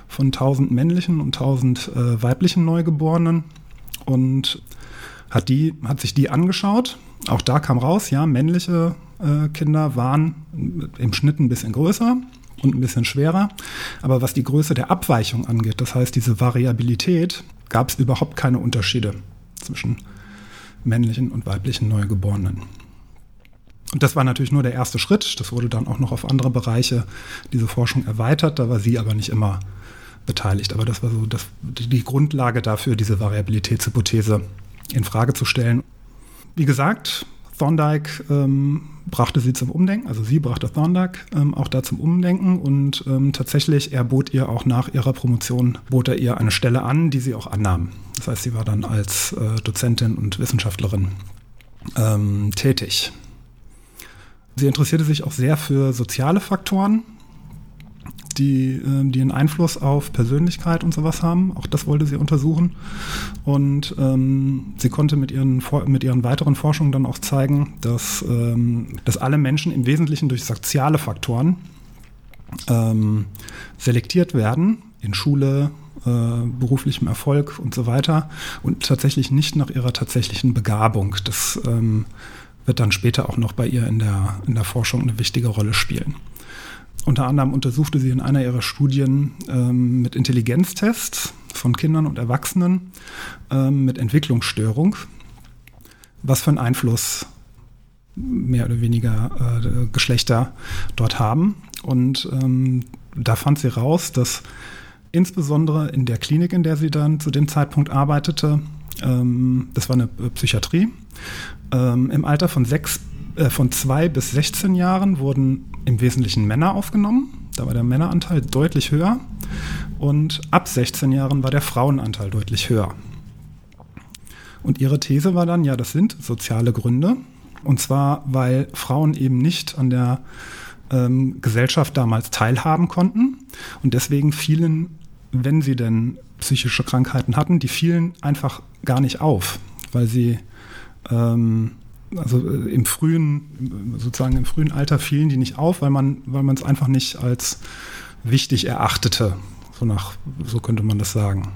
von 1000 männlichen und 1000 äh, weiblichen Neugeborenen und hat, die, hat sich die angeschaut. Auch da kam raus, ja, männliche äh, Kinder waren im Schnitt ein bisschen größer und ein bisschen schwerer. Aber was die Größe der Abweichung angeht, das heißt diese Variabilität, gab es überhaupt keine Unterschiede zwischen männlichen und weiblichen Neugeborenen. Und das war natürlich nur der erste Schritt. Das wurde dann auch noch auf andere Bereiche diese Forschung erweitert. Da war sie aber nicht immer beteiligt. Aber das war so das, die Grundlage dafür, diese Variabilitätshypothese in Frage zu stellen. Wie gesagt, Thorndike ähm, brachte sie zum Umdenken, also sie brachte Thorndike ähm, auch da zum Umdenken und ähm, tatsächlich, er bot ihr auch nach ihrer Promotion, bot er ihr eine Stelle an, die sie auch annahm. Das heißt, sie war dann als äh, Dozentin und Wissenschaftlerin ähm, tätig. Sie interessierte sich auch sehr für soziale Faktoren, die, äh, die einen Einfluss auf Persönlichkeit und sowas haben. Auch das wollte sie untersuchen. Und ähm, sie konnte mit ihren, mit ihren weiteren Forschungen dann auch zeigen, dass, ähm, dass alle Menschen im Wesentlichen durch soziale Faktoren ähm, selektiert werden, in Schule, äh, beruflichem Erfolg und so weiter, und tatsächlich nicht nach ihrer tatsächlichen Begabung. Das ähm, wird dann später auch noch bei ihr in der, in der Forschung eine wichtige Rolle spielen. Unter anderem untersuchte sie in einer ihrer Studien ähm, mit Intelligenztests von Kindern und Erwachsenen ähm, mit Entwicklungsstörung, was für einen Einfluss mehr oder weniger äh, Geschlechter dort haben. Und ähm, da fand sie raus, dass insbesondere in der Klinik, in der sie dann zu dem Zeitpunkt arbeitete, ähm, das war eine Psychiatrie, ähm, im Alter von sechs äh, von zwei bis 16 Jahren wurden im Wesentlichen Männer aufgenommen. Da war der Männeranteil deutlich höher. Und ab 16 Jahren war der Frauenanteil deutlich höher. Und ihre These war dann, ja, das sind soziale Gründe. Und zwar, weil Frauen eben nicht an der ähm, Gesellschaft damals teilhaben konnten. Und deswegen fielen, wenn sie denn psychische Krankheiten hatten, die fielen einfach gar nicht auf, weil sie ähm, also äh, im frühen, sozusagen im frühen Alter fielen die nicht auf, weil man, weil man es einfach nicht als wichtig erachtete. So nach, so könnte man das sagen.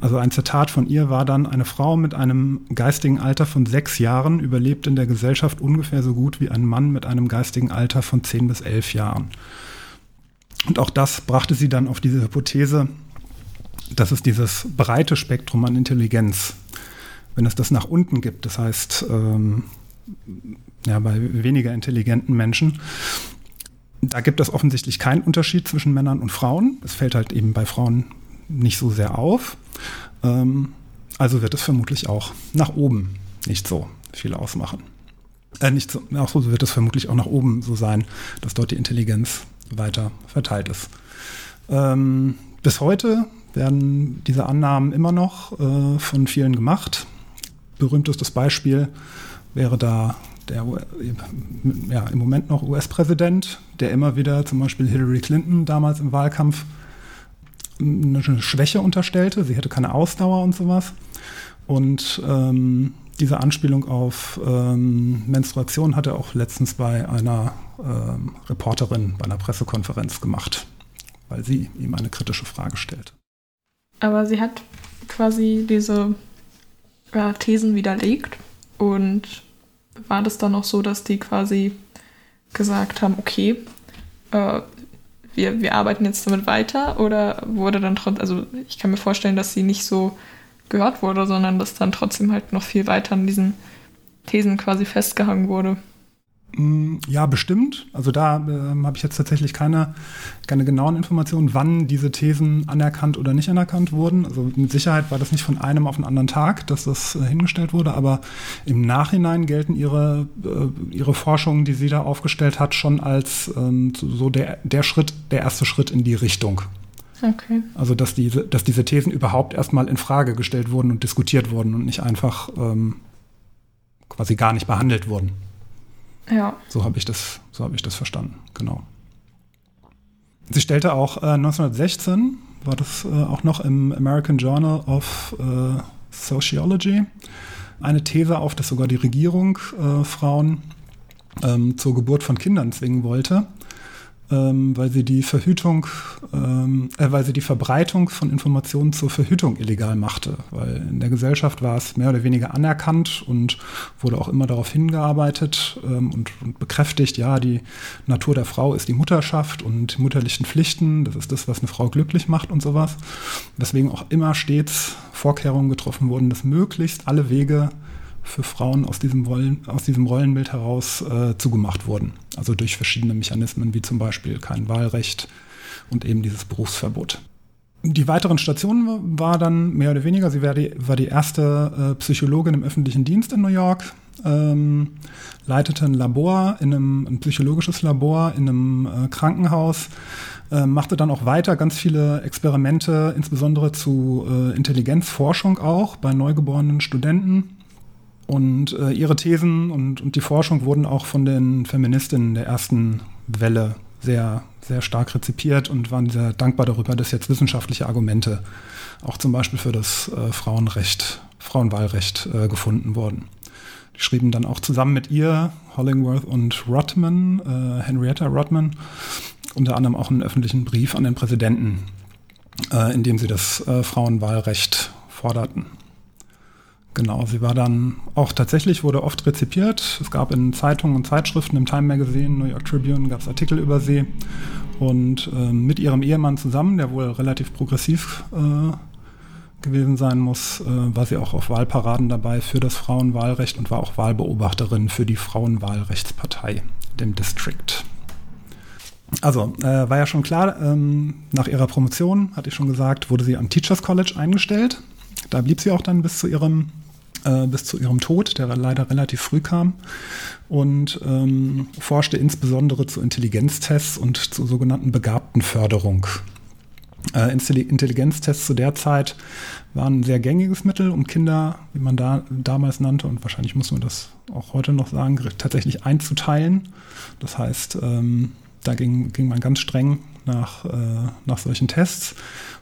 Also ein Zitat von ihr war dann, eine Frau mit einem geistigen Alter von sechs Jahren überlebt in der Gesellschaft ungefähr so gut wie ein Mann mit einem geistigen Alter von zehn bis elf Jahren. Und auch das brachte sie dann auf diese Hypothese, dass es dieses breite Spektrum an Intelligenz wenn es das nach unten gibt, das heißt ähm, ja, bei weniger intelligenten Menschen, da gibt es offensichtlich keinen Unterschied zwischen Männern und Frauen. Es fällt halt eben bei Frauen nicht so sehr auf. Ähm, also wird es vermutlich auch nach oben nicht so viel ausmachen. Äh, nicht so, auch so wird es vermutlich auch nach oben so sein, dass dort die Intelligenz weiter verteilt ist. Ähm, bis heute werden diese Annahmen immer noch äh, von vielen gemacht berühmtestes Beispiel wäre da der ja, im Moment noch US-Präsident, der immer wieder zum Beispiel Hillary Clinton damals im Wahlkampf eine Schwäche unterstellte. Sie hätte keine Ausdauer und sowas. Und ähm, diese Anspielung auf ähm, Menstruation hat er auch letztens bei einer ähm, Reporterin bei einer Pressekonferenz gemacht, weil sie ihm eine kritische Frage stellte. Aber sie hat quasi diese ja, Thesen widerlegt und war das dann auch so, dass die quasi gesagt haben, okay, äh, wir, wir arbeiten jetzt damit weiter oder wurde dann trotzdem, also ich kann mir vorstellen, dass sie nicht so gehört wurde, sondern dass dann trotzdem halt noch viel weiter an diesen Thesen quasi festgehangen wurde. Mm, ja, bestimmt. Also da äh, habe ich jetzt tatsächlich keine, keine genauen Informationen, wann diese Thesen anerkannt oder nicht anerkannt wurden. Also mit Sicherheit war das nicht von einem auf den anderen Tag, dass das äh, hingestellt wurde, aber im Nachhinein gelten ihre, äh, ihre Forschungen, die sie da aufgestellt hat, schon als ähm, so der, der Schritt, der erste Schritt in die Richtung. Okay. Also dass diese, dass diese Thesen überhaupt erstmal in Frage gestellt wurden und diskutiert wurden und nicht einfach ähm, quasi gar nicht behandelt wurden. Ja. So habe ich das, so habe ich das verstanden, genau. Sie stellte auch äh, 1916, war das äh, auch noch im American Journal of äh, Sociology, eine These auf, dass sogar die Regierung äh, Frauen ähm, zur Geburt von Kindern zwingen wollte ähm, weil sie die Verhütung, ähm, äh, weil sie die Verbreitung von Informationen zur Verhütung illegal machte. Weil in der Gesellschaft war es mehr oder weniger anerkannt und wurde auch immer darauf hingearbeitet ähm, und, und, bekräftigt, ja, die Natur der Frau ist die Mutterschaft und mutterlichen Pflichten, das ist das, was eine Frau glücklich macht und sowas. Deswegen auch immer stets Vorkehrungen getroffen wurden, dass möglichst alle Wege für Frauen aus diesem, Rollen, aus diesem Rollenbild heraus äh, zugemacht wurden. Also durch verschiedene Mechanismen, wie zum Beispiel kein Wahlrecht und eben dieses Berufsverbot. Die weiteren Stationen war dann mehr oder weniger, sie war die, war die erste äh, Psychologin im öffentlichen Dienst in New York, ähm, leitete ein Labor, in einem, ein psychologisches Labor in einem äh, Krankenhaus, äh, machte dann auch weiter ganz viele Experimente, insbesondere zu äh, Intelligenzforschung auch bei neugeborenen Studenten und äh, ihre Thesen und, und die Forschung wurden auch von den Feministinnen der ersten Welle sehr, sehr stark rezipiert und waren sehr dankbar darüber, dass jetzt wissenschaftliche Argumente auch zum Beispiel für das äh, Frauenrecht, Frauenwahlrecht äh, gefunden wurden. Die schrieben dann auch zusammen mit ihr, Hollingworth und Rodman, äh, Henrietta Rodman, unter anderem auch einen öffentlichen Brief an den Präsidenten, äh, in dem sie das äh, Frauenwahlrecht forderten. Genau, sie war dann auch tatsächlich, wurde oft rezipiert. Es gab in Zeitungen und Zeitschriften, im Time Magazine, New York Tribune, gab es Artikel über sie. Und äh, mit ihrem Ehemann zusammen, der wohl relativ progressiv äh, gewesen sein muss, äh, war sie auch auf Wahlparaden dabei für das Frauenwahlrecht und war auch Wahlbeobachterin für die Frauenwahlrechtspartei, dem District. Also, äh, war ja schon klar, ähm, nach ihrer Promotion, hatte ich schon gesagt, wurde sie am Teachers College eingestellt. Da blieb sie auch dann bis zu ihrem äh, bis zu ihrem Tod, der leider relativ früh kam, und ähm, forschte insbesondere zu Intelligenztests und zur sogenannten Begabtenförderung. Äh, Intelligenztests zu der Zeit waren ein sehr gängiges Mittel, um Kinder, wie man da damals nannte, und wahrscheinlich muss man das auch heute noch sagen, tatsächlich einzuteilen. Das heißt, ähm, da ging, ging man ganz streng nach, äh, nach solchen Tests.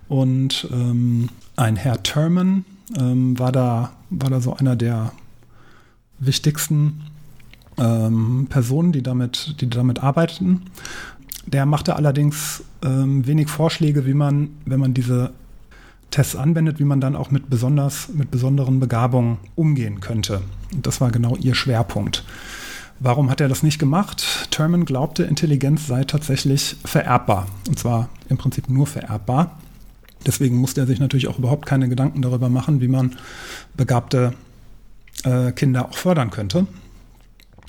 Und ähm, ein Herr Terman ähm, war, da, war da so einer der wichtigsten ähm, Personen, die damit, die damit arbeiteten. Der machte allerdings ähm, wenig Vorschläge, wie man, wenn man diese Tests anwendet, wie man dann auch mit, besonders, mit besonderen Begabungen umgehen könnte. Und das war genau ihr Schwerpunkt. Warum hat er das nicht gemacht? Terman glaubte, Intelligenz sei tatsächlich vererbbar. Und zwar im Prinzip nur vererbbar. Deswegen musste er sich natürlich auch überhaupt keine Gedanken darüber machen, wie man begabte äh, Kinder auch fördern könnte.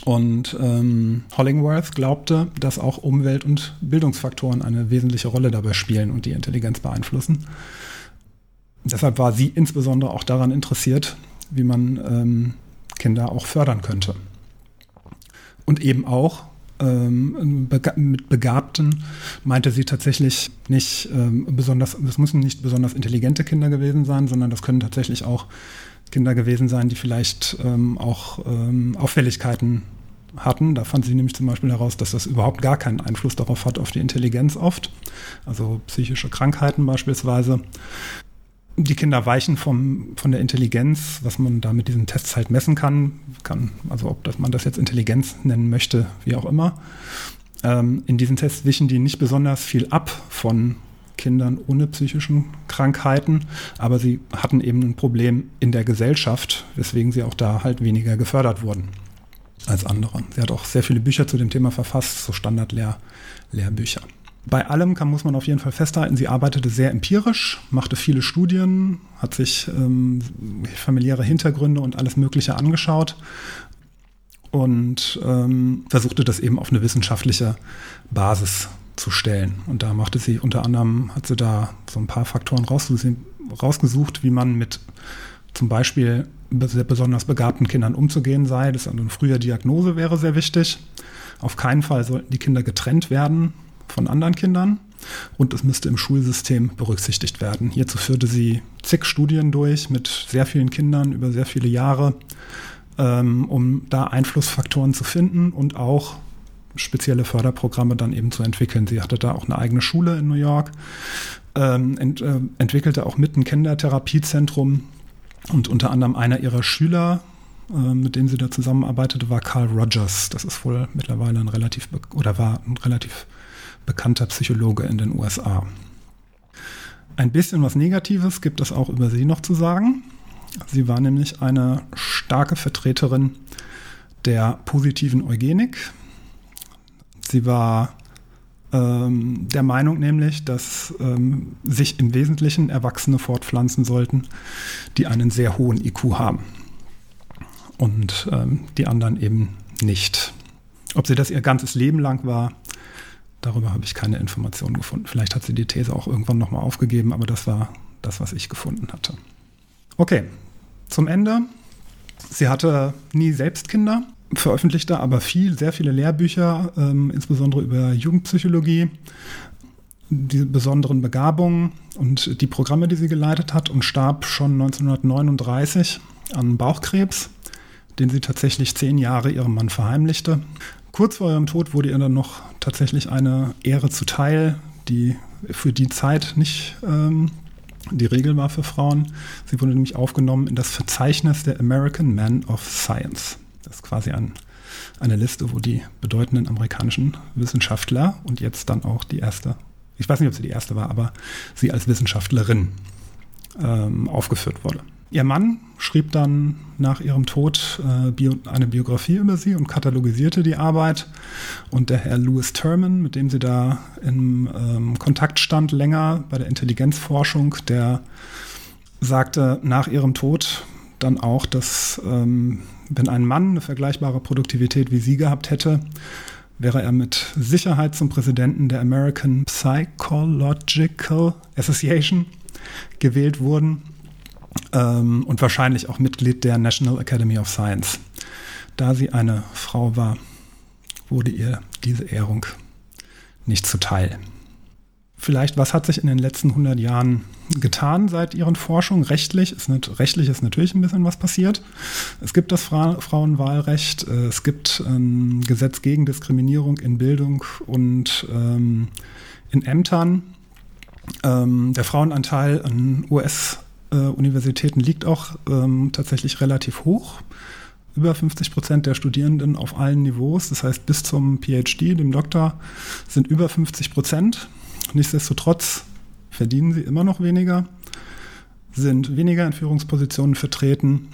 Und ähm, Hollingworth glaubte, dass auch Umwelt- und Bildungsfaktoren eine wesentliche Rolle dabei spielen und die Intelligenz beeinflussen. Deshalb war sie insbesondere auch daran interessiert, wie man ähm, Kinder auch fördern könnte. Und eben auch ähm, mit Begabten meinte sie tatsächlich nicht ähm, besonders, das müssen nicht besonders intelligente Kinder gewesen sein, sondern das können tatsächlich auch Kinder gewesen sein, die vielleicht ähm, auch Auffälligkeiten hatten. Da fand sie nämlich zum Beispiel heraus, dass das überhaupt gar keinen Einfluss darauf hat, auf die Intelligenz oft. Also psychische Krankheiten beispielsweise. Die Kinder weichen vom, von der Intelligenz, was man da mit diesen Tests halt messen kann, kann also ob das, man das jetzt Intelligenz nennen möchte, wie auch immer. Ähm, in diesen Tests wichen die nicht besonders viel ab von Kindern ohne psychischen Krankheiten, aber sie hatten eben ein Problem in der Gesellschaft, weswegen sie auch da halt weniger gefördert wurden als andere. Sie hat auch sehr viele Bücher zu dem Thema verfasst, so Standardlehrbücher. Bei allem kann, muss man auf jeden Fall festhalten, sie arbeitete sehr empirisch, machte viele Studien, hat sich ähm, familiäre Hintergründe und alles Mögliche angeschaut und ähm, versuchte das eben auf eine wissenschaftliche Basis zu stellen. Und da machte sie unter anderem, hat sie da so ein paar Faktoren rausgesucht, wie man mit zum Beispiel besonders begabten Kindern umzugehen sei. Das also eine frühe Diagnose wäre sehr wichtig. Auf keinen Fall sollten die Kinder getrennt werden von anderen Kindern und es müsste im Schulsystem berücksichtigt werden. Hierzu führte sie zig Studien durch mit sehr vielen Kindern über sehr viele Jahre, ähm, um da Einflussfaktoren zu finden und auch spezielle Förderprogramme dann eben zu entwickeln. Sie hatte da auch eine eigene Schule in New York, ähm, ent, äh, entwickelte auch mit ein Kindertherapiezentrum und unter anderem einer ihrer Schüler, äh, mit dem sie da zusammenarbeitete, war Carl Rogers. Das ist wohl mittlerweile ein relativ oder war ein relativ bekannter Psychologe in den USA. Ein bisschen was Negatives gibt es auch über sie noch zu sagen. Sie war nämlich eine starke Vertreterin der positiven Eugenik. Sie war ähm, der Meinung nämlich, dass ähm, sich im Wesentlichen Erwachsene fortpflanzen sollten, die einen sehr hohen IQ haben und ähm, die anderen eben nicht. Ob sie das ihr ganzes Leben lang war, darüber habe ich keine Informationen gefunden. Vielleicht hat sie die These auch irgendwann nochmal aufgegeben, aber das war das, was ich gefunden hatte. Okay, zum Ende. Sie hatte nie selbst Kinder veröffentlichte aber viel, sehr viele Lehrbücher, ähm, insbesondere über Jugendpsychologie, die besonderen Begabungen und die Programme, die sie geleitet hat und starb schon 1939 an Bauchkrebs, den sie tatsächlich zehn Jahre ihrem Mann verheimlichte. Kurz vor ihrem Tod wurde ihr dann noch tatsächlich eine Ehre zuteil, die für die Zeit nicht ähm, die Regel war für Frauen. Sie wurde nämlich aufgenommen in das Verzeichnis der American Men of Science. Das ist quasi ein, eine Liste, wo die bedeutenden amerikanischen Wissenschaftler und jetzt dann auch die erste, ich weiß nicht, ob sie die erste war, aber sie als Wissenschaftlerin ähm, aufgeführt wurde. Ihr Mann schrieb dann nach ihrem Tod äh, Bio, eine Biografie über sie und katalogisierte die Arbeit. Und der Herr Louis Terman, mit dem sie da im ähm, Kontakt stand länger bei der Intelligenzforschung, der sagte nach ihrem Tod dann auch, dass ähm, wenn ein Mann eine vergleichbare Produktivität wie sie gehabt hätte, wäre er mit Sicherheit zum Präsidenten der American Psychological Association gewählt worden ähm, und wahrscheinlich auch Mitglied der National Academy of Science. Da sie eine Frau war, wurde ihr diese Ehrung nicht zuteil. Vielleicht, was hat sich in den letzten 100 Jahren getan seit ihren Forschungen? Rechtlich ist, nicht, rechtlich ist natürlich ein bisschen was passiert. Es gibt das Fra Frauenwahlrecht, äh, es gibt ein Gesetz gegen Diskriminierung in Bildung und ähm, in Ämtern. Ähm, der Frauenanteil an US-Universitäten äh, liegt auch ähm, tatsächlich relativ hoch. Über 50 Prozent der Studierenden auf allen Niveaus, das heißt bis zum PhD, dem Doktor, sind über 50 Prozent. Nichtsdestotrotz verdienen sie immer noch weniger, sind weniger in Führungspositionen vertreten,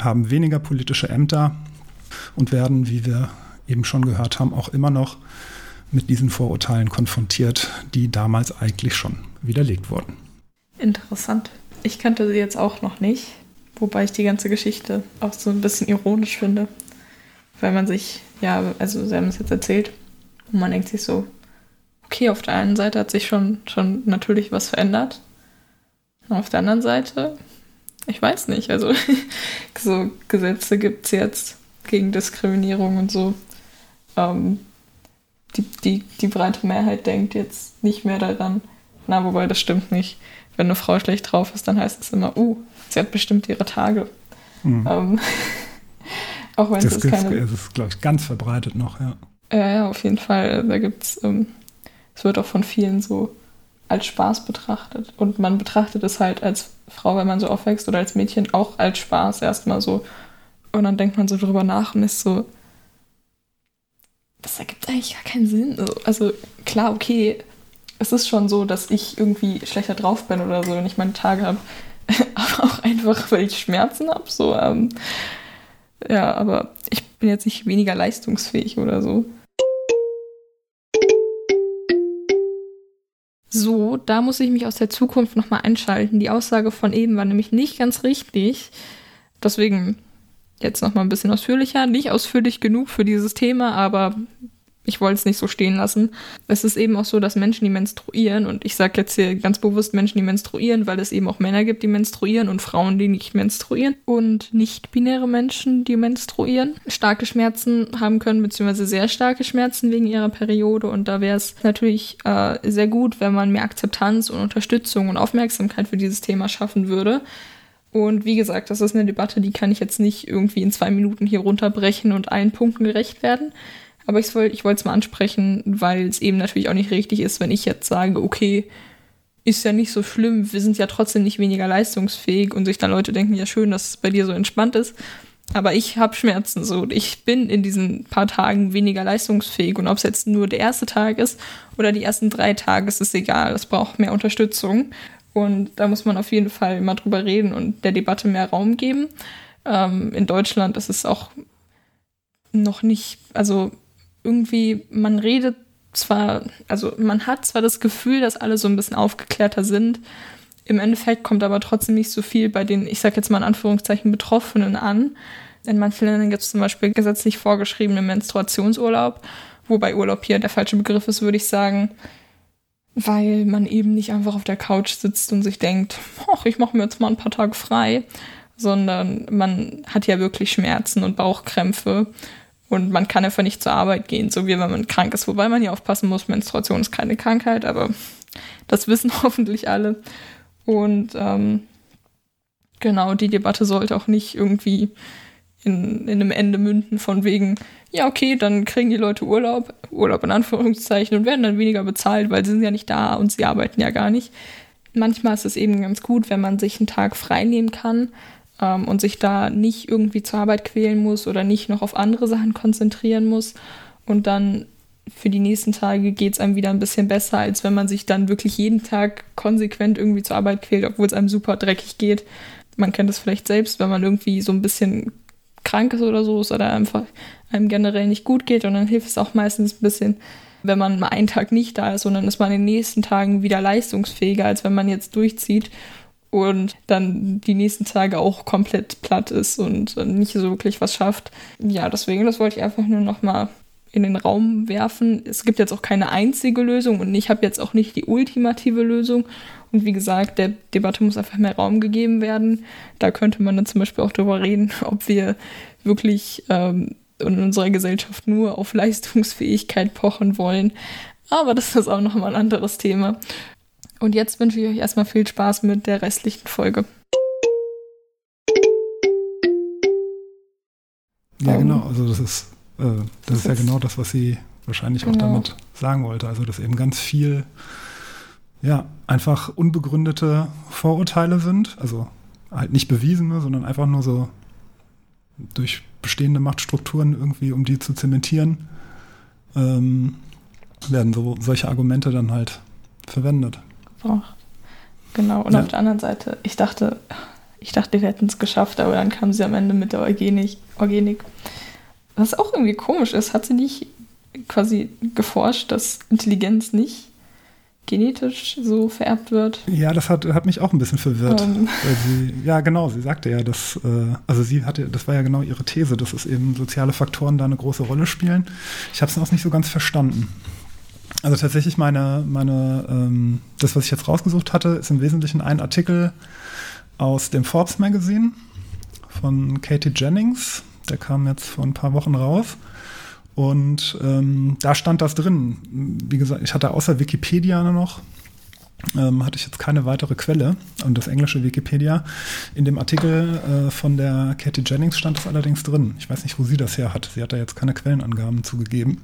haben weniger politische Ämter und werden, wie wir eben schon gehört haben, auch immer noch mit diesen Vorurteilen konfrontiert, die damals eigentlich schon widerlegt wurden. Interessant. Ich kannte sie jetzt auch noch nicht, wobei ich die ganze Geschichte auch so ein bisschen ironisch finde, weil man sich, ja, also sie haben es jetzt erzählt und man denkt sich so, okay, auf der einen Seite hat sich schon, schon natürlich was verändert. auf der anderen Seite, ich weiß nicht, also so Gesetze gibt es jetzt gegen Diskriminierung und so. Ähm, die, die, die breite Mehrheit denkt jetzt nicht mehr daran. Na, wobei das stimmt nicht. Wenn eine Frau schlecht drauf ist, dann heißt es immer, uh, sie hat bestimmt ihre Tage. Mhm. Ähm, auch wenn das es keine... Das ist, glaube ich, ganz verbreitet noch, ja. Ja, ja, auf jeden Fall. Da gibt es ähm, es wird auch von vielen so als Spaß betrachtet. Und man betrachtet es halt als Frau, wenn man so aufwächst, oder als Mädchen auch als Spaß erstmal so. Und dann denkt man so drüber nach und ist so, das ergibt eigentlich gar keinen Sinn. Also klar, okay, es ist schon so, dass ich irgendwie schlechter drauf bin oder so, wenn ich meine Tage habe. aber auch einfach, weil ich Schmerzen habe. So, ähm, ja, aber ich bin jetzt nicht weniger leistungsfähig oder so. So, da muss ich mich aus der Zukunft nochmal einschalten. Die Aussage von eben war nämlich nicht ganz richtig. Deswegen jetzt nochmal ein bisschen ausführlicher. Nicht ausführlich genug für dieses Thema, aber ich wollte es nicht so stehen lassen. Es ist eben auch so, dass Menschen, die menstruieren, und ich sage jetzt hier ganz bewusst Menschen, die menstruieren, weil es eben auch Männer gibt, die menstruieren und Frauen, die nicht menstruieren und nicht-binäre Menschen, die menstruieren, starke Schmerzen haben können, beziehungsweise sehr starke Schmerzen wegen ihrer Periode. Und da wäre es natürlich äh, sehr gut, wenn man mehr Akzeptanz und Unterstützung und Aufmerksamkeit für dieses Thema schaffen würde. Und wie gesagt, das ist eine Debatte, die kann ich jetzt nicht irgendwie in zwei Minuten hier runterbrechen und allen Punkten gerecht werden. Aber ich wollte es mal ansprechen, weil es eben natürlich auch nicht richtig ist, wenn ich jetzt sage, okay, ist ja nicht so schlimm, wir sind ja trotzdem nicht weniger leistungsfähig und sich dann Leute denken, ja schön, dass es bei dir so entspannt ist. Aber ich habe Schmerzen so. Ich bin in diesen paar Tagen weniger leistungsfähig. Und ob es jetzt nur der erste Tag ist oder die ersten drei Tage, ist es egal. Es braucht mehr Unterstützung. Und da muss man auf jeden Fall mal drüber reden und der Debatte mehr Raum geben. Ähm, in Deutschland ist es auch noch nicht, also irgendwie, man redet zwar, also man hat zwar das Gefühl, dass alle so ein bisschen aufgeklärter sind, im Endeffekt kommt aber trotzdem nicht so viel bei den, ich sag jetzt mal in Anführungszeichen, Betroffenen an. In manchen Ländern gibt es zum Beispiel gesetzlich vorgeschriebenen Menstruationsurlaub, wobei Urlaub hier der falsche Begriff ist, würde ich sagen, weil man eben nicht einfach auf der Couch sitzt und sich denkt, ach, ich mache mir jetzt mal ein paar Tage frei, sondern man hat ja wirklich Schmerzen und Bauchkrämpfe und man kann einfach nicht zur Arbeit gehen, so wie wenn man krank ist. Wobei man hier aufpassen muss, Menstruation ist keine Krankheit, aber das wissen hoffentlich alle. Und ähm, genau, die Debatte sollte auch nicht irgendwie in, in einem Ende münden von wegen, ja, okay, dann kriegen die Leute Urlaub, Urlaub in Anführungszeichen, und werden dann weniger bezahlt, weil sie sind ja nicht da und sie arbeiten ja gar nicht. Manchmal ist es eben ganz gut, wenn man sich einen Tag frei nehmen kann ähm, und sich da nicht irgendwie zur Arbeit quälen muss oder nicht noch auf andere Sachen konzentrieren muss. Und dann für die nächsten Tage geht es einem wieder ein bisschen besser, als wenn man sich dann wirklich jeden Tag konsequent irgendwie zur Arbeit quält, obwohl es einem super dreckig geht. Man kennt das vielleicht selbst, wenn man irgendwie so ein bisschen krank ist oder so ist oder einfach einem generell nicht gut geht und dann hilft es auch meistens ein bisschen, wenn man mal einen Tag nicht da ist und dann ist man in den nächsten Tagen wieder leistungsfähiger, als wenn man jetzt durchzieht und dann die nächsten Tage auch komplett platt ist und nicht so wirklich was schafft. Ja, deswegen, das wollte ich einfach nur nochmal in den Raum werfen. Es gibt jetzt auch keine einzige Lösung und ich habe jetzt auch nicht die ultimative Lösung. Und wie gesagt, der Debatte muss einfach mehr Raum gegeben werden. Da könnte man dann zum Beispiel auch darüber reden, ob wir wirklich ähm, in unserer Gesellschaft nur auf Leistungsfähigkeit pochen wollen. Aber das ist auch nochmal ein anderes Thema. Und jetzt wünsche ich euch erstmal viel Spaß mit der restlichen Folge. Ja, genau. Also das ist, äh, das, das ist ja genau das, was sie wahrscheinlich genau. auch damit sagen wollte. Also dass eben ganz viel, ja, einfach unbegründete Vorurteile sind. Also halt nicht bewiesene, sondern einfach nur so durch bestehende Machtstrukturen irgendwie, um die zu zementieren, ähm, werden so solche Argumente dann halt verwendet gebraucht. Genau. Und ja. auf der anderen Seite, ich dachte, ich dachte, wir hätten es geschafft, aber dann kam sie am Ende mit der Eugenik. Organik. Was auch irgendwie komisch ist, hat sie nicht quasi geforscht, dass Intelligenz nicht genetisch so vererbt wird. Ja, das hat, hat mich auch ein bisschen verwirrt. Um. Weil sie, ja, genau, sie sagte ja, dass, äh, also sie hatte, das war ja genau ihre These, dass es eben soziale Faktoren da eine große Rolle spielen. Ich habe es auch nicht so ganz verstanden. Also tatsächlich meine, meine, ähm, das, was ich jetzt rausgesucht hatte, ist im Wesentlichen ein Artikel aus dem Forbes Magazine von Katie Jennings. Der kam jetzt vor ein paar Wochen raus. Und ähm, da stand das drin. Wie gesagt, ich hatte außer Wikipedia noch, ähm, hatte ich jetzt keine weitere Quelle. Und das englische Wikipedia. In dem Artikel äh, von der Katie Jennings stand das allerdings drin. Ich weiß nicht, wo sie das her hat. Sie hat da jetzt keine Quellenangaben zugegeben.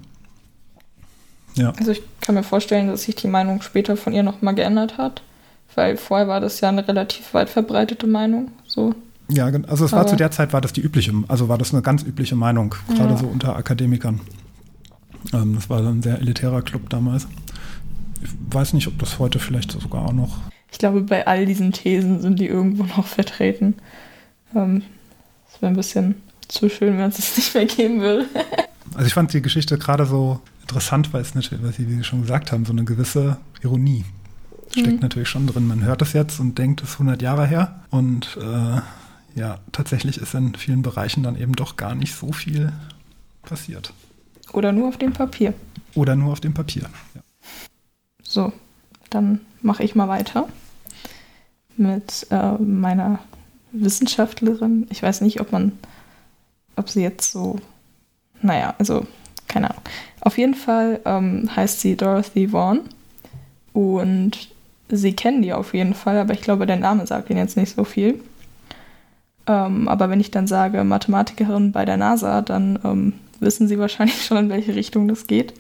Ja. Also ich kann mir vorstellen, dass sich die Meinung später von ihr nochmal geändert hat, weil vorher war das ja eine relativ weit verbreitete Meinung. So. Ja, also es war zu der Zeit war das die übliche, also war das eine ganz übliche Meinung, gerade ja. so unter Akademikern. Ähm, das war ein sehr elitärer Club damals. Ich weiß nicht, ob das heute vielleicht sogar auch noch. Ich glaube, bei all diesen Thesen sind die irgendwo noch vertreten. Ähm, das wäre ein bisschen zu schön, wenn es es nicht mehr geben würde. also ich fand die Geschichte gerade so interessant, weil es natürlich, was Sie wie schon gesagt haben, so eine gewisse Ironie steckt mhm. natürlich schon drin. Man hört das jetzt und denkt, es ist 100 Jahre her. Und äh, ja, tatsächlich ist in vielen Bereichen dann eben doch gar nicht so viel passiert. Oder nur auf dem Papier. Oder nur auf dem Papier. Ja. So, dann mache ich mal weiter mit äh, meiner Wissenschaftlerin. Ich weiß nicht, ob man, ob sie jetzt so, naja, also keine Ahnung. Auf jeden Fall ähm, heißt sie Dorothy Vaughan und sie kennen die auf jeden Fall, aber ich glaube, der Name sagt ihnen jetzt nicht so viel. Ähm, aber wenn ich dann sage Mathematikerin bei der NASA, dann ähm, wissen Sie wahrscheinlich schon, in welche Richtung das geht.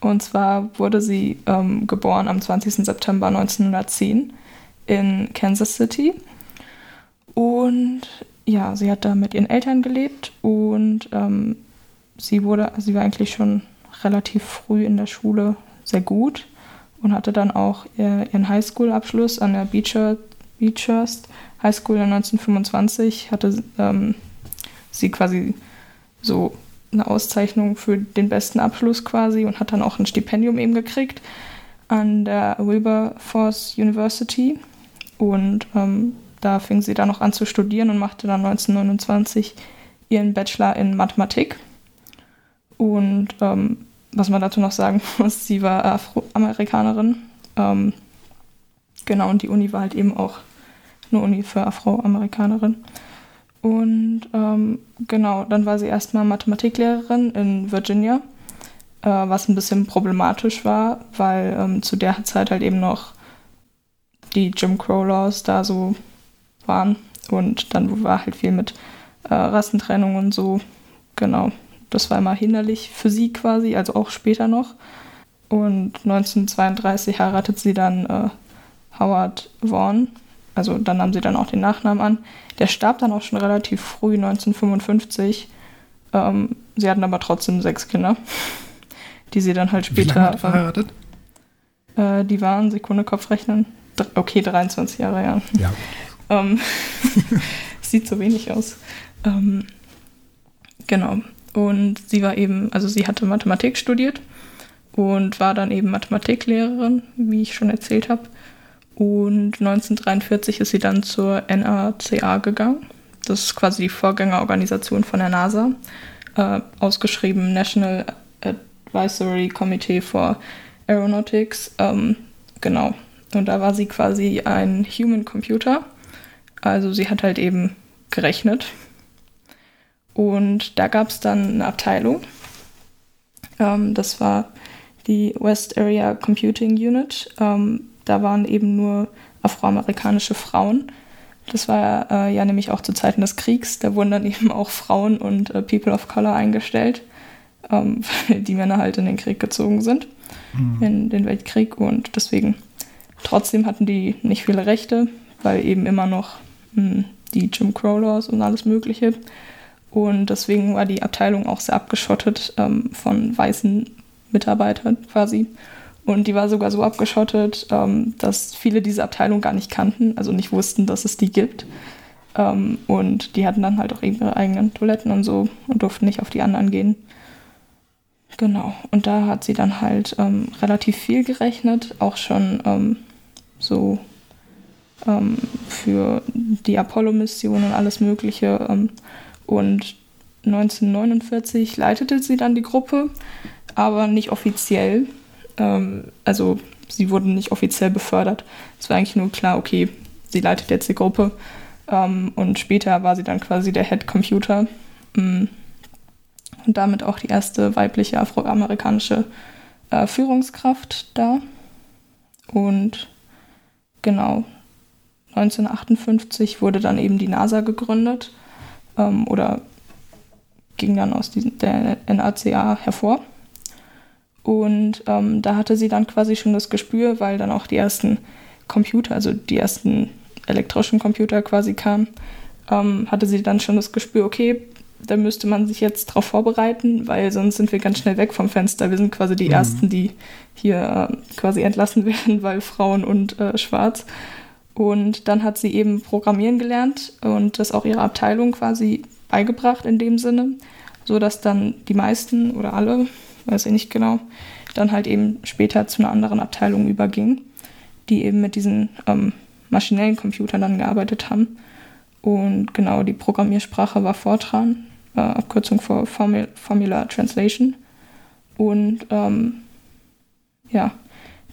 Und zwar wurde sie ähm, geboren am 20. September 1910 in Kansas City. Und ja, sie hat da mit ihren Eltern gelebt und ähm, sie wurde, sie war eigentlich schon relativ früh in der Schule sehr gut und hatte dann auch ihren Highschool-Abschluss an der Beecher, Beechurst High School 1925. Hatte ähm, sie quasi so eine Auszeichnung für den besten Abschluss quasi und hat dann auch ein Stipendium eben gekriegt an der Wilberforce University. Und ähm, da fing sie dann noch an zu studieren und machte dann 1929 ihren Bachelor in Mathematik. Und ähm, was man dazu noch sagen muss, sie war Afroamerikanerin. Ähm, genau, und die Uni war halt eben auch eine Uni für Afroamerikanerin. Und ähm, genau, dann war sie erstmal Mathematiklehrerin in Virginia, äh, was ein bisschen problematisch war, weil ähm, zu der Zeit halt eben noch die Jim Crow Laws da so waren. Und dann war halt viel mit äh, Rassentrennung und so. Genau, das war immer hinderlich für sie quasi, also auch später noch. Und 1932 heiratet sie dann äh, Howard Vaughn, also dann nahm sie dann auch den Nachnamen an. Der starb dann auch schon relativ früh, 1955. Ähm, sie hatten aber trotzdem sechs Kinder, die sie dann halt später. Wie lange verheiratet? Äh, die waren, Sekunde Kopfrechnen, okay, 23 Jahre, ja. Ja. Ähm, sieht so wenig aus. Ähm, genau. Und sie war eben, also sie hatte Mathematik studiert und war dann eben Mathematiklehrerin, wie ich schon erzählt habe. Und 1943 ist sie dann zur NACA gegangen. Das ist quasi die Vorgängerorganisation von der NASA, äh, ausgeschrieben National Advisory Committee for Aeronautics. Ähm, genau. Und da war sie quasi ein Human Computer. Also sie hat halt eben gerechnet. Und da gab es dann eine Abteilung. Ähm, das war die West Area Computing Unit. Ähm, da waren eben nur afroamerikanische Frauen. Das war äh, ja nämlich auch zu Zeiten des Kriegs. Da wurden dann eben auch Frauen und äh, People of Color eingestellt, ähm, weil die Männer halt in den Krieg gezogen sind, mhm. in den Weltkrieg. Und deswegen, trotzdem hatten die nicht viele Rechte, weil eben immer noch die Jim Crow und alles Mögliche. Und deswegen war die Abteilung auch sehr abgeschottet ähm, von weißen Mitarbeitern quasi. Und die war sogar so abgeschottet, ähm, dass viele diese Abteilung gar nicht kannten, also nicht wussten, dass es die gibt. Ähm, und die hatten dann halt auch ihre eigenen Toiletten und so und durften nicht auf die anderen gehen. Genau. Und da hat sie dann halt ähm, relativ viel gerechnet, auch schon ähm, so ähm, für die Apollo-Mission und alles Mögliche. Ähm, und 1949 leitete sie dann die Gruppe, aber nicht offiziell ähm, also sie wurden nicht offiziell befördert. Es war eigentlich nur klar, okay, sie leitet jetzt die Gruppe. Ähm, und später war sie dann quasi der Head Computer. Ähm, und damit auch die erste weibliche afroamerikanische äh, Führungskraft da. Und genau, 1958 wurde dann eben die NASA gegründet ähm, oder ging dann aus diesem, der NACA hervor. Und ähm, da hatte sie dann quasi schon das Gespür, weil dann auch die ersten Computer, also die ersten elektrischen Computer quasi kamen, ähm, hatte sie dann schon das Gespür, okay, da müsste man sich jetzt darauf vorbereiten, weil sonst sind wir ganz schnell weg vom Fenster. Wir sind quasi die mhm. Ersten, die hier äh, quasi entlassen werden, weil Frauen und äh, Schwarz. Und dann hat sie eben Programmieren gelernt und das auch ihrer Abteilung quasi beigebracht in dem Sinne, so dass dann die meisten oder alle, weiß ich nicht genau, dann halt eben später zu einer anderen Abteilung übergingen, die eben mit diesen ähm, maschinellen Computern dann gearbeitet haben. Und genau, die Programmiersprache war Fortran, äh, Abkürzung für Formula, Formula Translation. Und ähm, ja,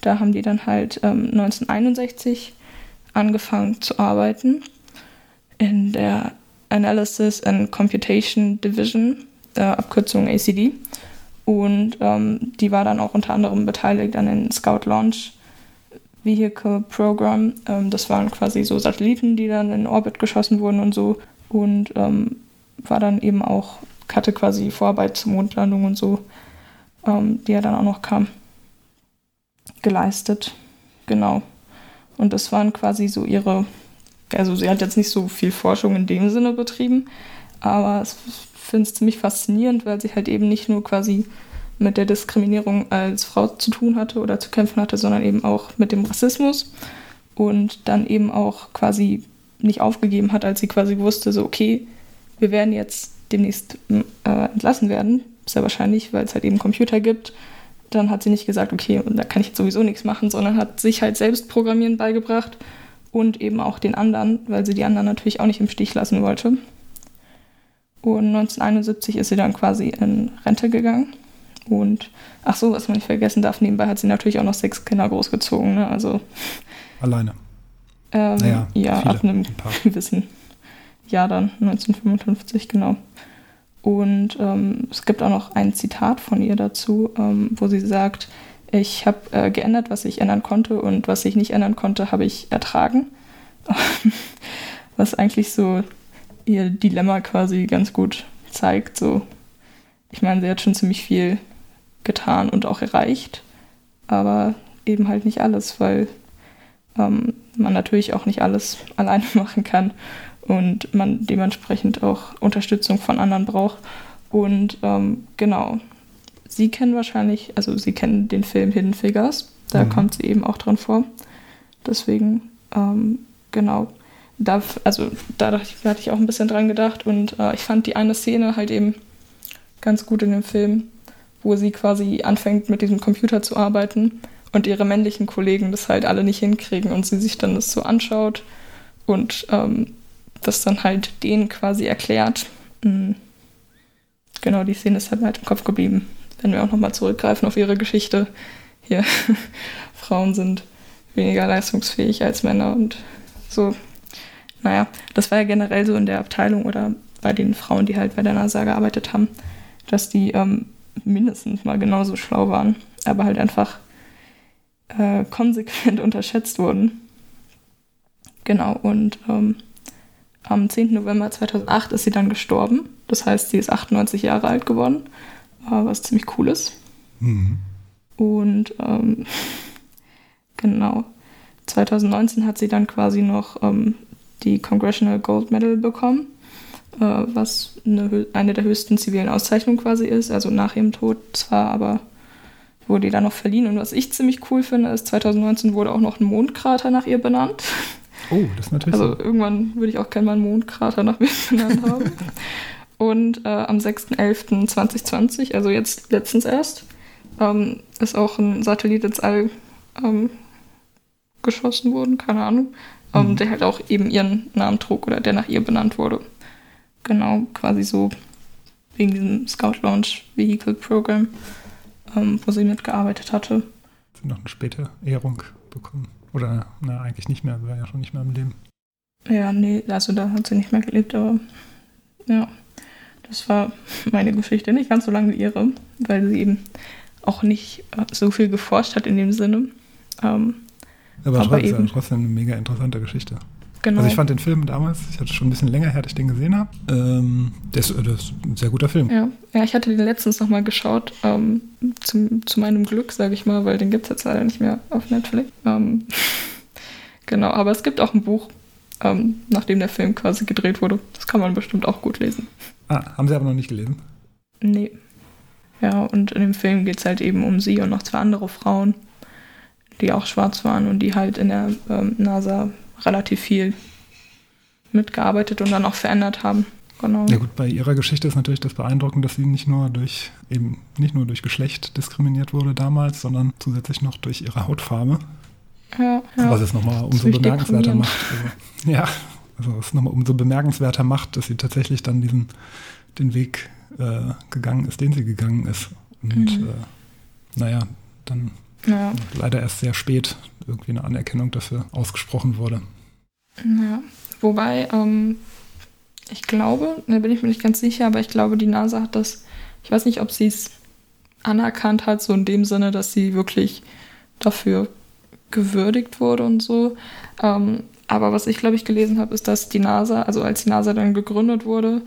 da haben die dann halt ähm, 1961 angefangen zu arbeiten in der Analysis and Computation Division, äh, Abkürzung ACD. Und ähm, die war dann auch unter anderem beteiligt an den Scout Launch Vehicle Program. Ähm, das waren quasi so Satelliten, die dann in Orbit geschossen wurden und so. Und ähm, war dann eben auch, hatte quasi Vorarbeit zur Mondlandung und so, ähm, die ja dann auch noch kam, geleistet. Genau. Und das waren quasi so ihre, also sie hat jetzt nicht so viel Forschung in dem Sinne betrieben, aber ich finde es ziemlich faszinierend, weil sie halt eben nicht nur quasi mit der Diskriminierung als Frau zu tun hatte oder zu kämpfen hatte, sondern eben auch mit dem Rassismus und dann eben auch quasi nicht aufgegeben hat, als sie quasi wusste, so okay, wir werden jetzt demnächst äh, entlassen werden, sehr wahrscheinlich, weil es halt eben Computer gibt. Dann hat sie nicht gesagt, okay, und da kann ich jetzt sowieso nichts machen, sondern hat sich halt selbst Programmieren beigebracht und eben auch den anderen, weil sie die anderen natürlich auch nicht im Stich lassen wollte. Und 1971 ist sie dann quasi in Rente gegangen. Und ach so, was man nicht vergessen darf, nebenbei hat sie natürlich auch noch sechs Kinder großgezogen. Ne? Also alleine. Ähm, naja, ja, viele, ab einem gewissen Jahr dann, 1955, genau. Und ähm, es gibt auch noch ein Zitat von ihr dazu, ähm, wo sie sagt, ich habe äh, geändert, was ich ändern konnte und was ich nicht ändern konnte, habe ich ertragen. was eigentlich so ihr Dilemma quasi ganz gut zeigt. So, ich meine, sie hat schon ziemlich viel getan und auch erreicht, aber eben halt nicht alles, weil ähm, man natürlich auch nicht alles alleine machen kann und man dementsprechend auch Unterstützung von anderen braucht. Und ähm, genau, Sie kennen wahrscheinlich, also Sie kennen den Film Hidden Figures, da mhm. kommt sie eben auch drin vor. Deswegen, ähm, genau, da, also da hatte ich auch ein bisschen dran gedacht und äh, ich fand die eine Szene halt eben ganz gut in dem Film, wo sie quasi anfängt mit diesem Computer zu arbeiten und ihre männlichen Kollegen das halt alle nicht hinkriegen und sie sich dann das so anschaut und ähm, das dann halt denen quasi erklärt. Mhm. Genau, die Szene ist halt, halt im Kopf geblieben. Wenn wir auch nochmal zurückgreifen auf ihre Geschichte. Hier, Frauen sind weniger leistungsfähig als Männer und so. Naja, das war ja generell so in der Abteilung oder bei den Frauen, die halt bei der NASA gearbeitet haben, dass die ähm, mindestens mal genauso schlau waren, aber halt einfach äh, konsequent unterschätzt wurden. Genau, und ähm, am 10. November 2008 ist sie dann gestorben. Das heißt, sie ist 98 Jahre alt geworden, was ziemlich cool ist. Mhm. Und ähm, genau, 2019 hat sie dann quasi noch ähm, die Congressional Gold Medal bekommen, äh, was eine, eine der höchsten zivilen Auszeichnungen quasi ist. Also nach ihrem Tod zwar, aber wurde die dann noch verliehen. Und was ich ziemlich cool finde, ist, 2019 wurde auch noch ein Mondkrater nach ihr benannt. Oh, das ist natürlich. Also so. irgendwann würde ich auch gerne mal einen Mondkrater nach mir benannt haben. Und äh, am 6.11.2020, also jetzt letztens erst, ähm, ist auch ein Satellit ins All ähm, geschossen worden, keine Ahnung, ähm, mhm. der halt auch eben ihren Namen trug oder der nach ihr benannt wurde. Genau, quasi so wegen diesem Scout Launch Vehicle Program, ähm, wo sie mitgearbeitet hatte. Sie noch eine späte Ehrung bekommen. Oder, na, eigentlich nicht mehr, war ja schon nicht mehr im Leben. Ja, nee, also da hat sie nicht mehr gelebt, aber ja, das war meine Geschichte. Nicht ganz so lange wie ihre, weil sie eben auch nicht äh, so viel geforscht hat in dem Sinne. Ähm, aber, aber eben, trotzdem eine mega interessante Geschichte. Genau. Also ich fand den Film damals, ich hatte schon ein bisschen länger her, dass ich den gesehen habe. Ähm, das, das, ist ein sehr guter Film. Ja, ja ich hatte den letztens nochmal geschaut, ähm, zum, zu meinem Glück, sage ich mal, weil den gibt es jetzt leider nicht mehr auf Netflix. Ähm, genau, aber es gibt auch ein Buch, ähm, nachdem der Film quasi gedreht wurde. Das kann man bestimmt auch gut lesen. Ah, haben Sie aber noch nicht gelesen? Nee. Ja, und in dem Film geht es halt eben um sie und noch zwei andere Frauen, die auch schwarz waren und die halt in der ähm, NASA relativ viel mitgearbeitet und dann auch verändert haben. Genau. Ja gut, bei ihrer Geschichte ist natürlich das beeindruckend, dass sie nicht nur durch eben nicht nur durch Geschlecht diskriminiert wurde damals, sondern zusätzlich noch durch ihre Hautfarbe. Ja, ja. Was es nochmal umso bemerkenswerter macht. Also, ja, also es nochmal umso bemerkenswerter macht, dass sie tatsächlich dann diesen den Weg äh, gegangen ist, den sie gegangen ist. Und mhm. äh, naja, dann ja. leider erst sehr spät irgendwie eine Anerkennung dafür ausgesprochen wurde. Ja, wobei, ähm, ich glaube, da bin ich mir nicht ganz sicher, aber ich glaube, die NASA hat das, ich weiß nicht, ob sie es anerkannt hat, so in dem Sinne, dass sie wirklich dafür gewürdigt wurde und so. Ähm, aber was ich, glaube ich, gelesen habe, ist, dass die NASA, also als die NASA dann gegründet wurde,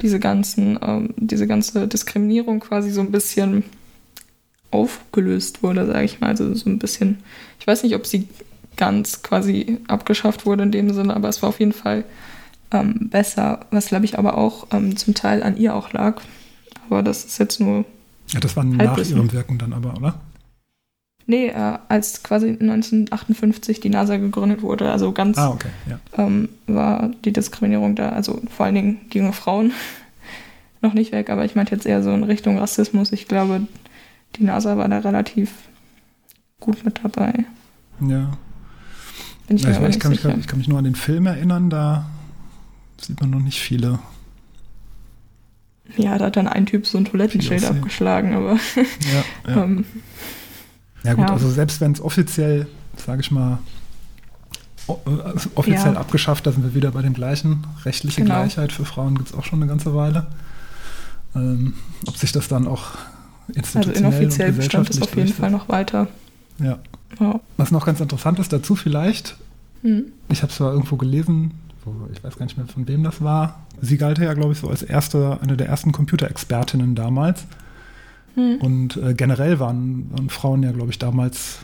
diese ganzen, ähm, diese ganze Diskriminierung quasi so ein bisschen aufgelöst wurde, sage ich mal. Also so ein bisschen, ich weiß nicht, ob sie ganz quasi abgeschafft wurde in dem Sinne, aber es war auf jeden Fall ähm, besser, was glaube ich aber auch ähm, zum Teil an ihr auch lag. Aber das ist jetzt nur. Ja, das war nach ihrem Wirken dann aber, oder? Nee, äh, als quasi 1958 die NASA gegründet wurde, also ganz ah, okay, ja. ähm, war die Diskriminierung da, also vor allen Dingen junge Frauen noch nicht weg, aber ich meinte jetzt eher so in Richtung Rassismus. Ich glaube, die NASA war da relativ gut mit dabei. Ja. Bin ich, ja, ich, weiß, ich, kann mich, ich, kann mich, nur an den Film erinnern, da sieht man noch nicht viele. Ja, da hat dann ein Typ so ein Toilettenschild abgeschlagen, aber. Ja, ja. ähm, ja gut, ja. also selbst wenn es offiziell, sage ich mal, also offiziell ja. abgeschafft, da sind wir wieder bei dem gleichen. Rechtliche genau. Gleichheit für Frauen gibt es auch schon eine ganze Weile. Ähm, ob sich das dann auch Also inoffiziell bestand es auf jeden Fall noch weiter. Ja. ja. Was noch ganz interessant ist dazu vielleicht, hm. ich habe es zwar irgendwo gelesen, ich weiß gar nicht mehr von wem das war. Sie galt ja, glaube ich, so als erste, eine der ersten Computerexpertinnen damals. Hm. Und äh, generell waren, waren, Frauen ja, glaube ich, damals,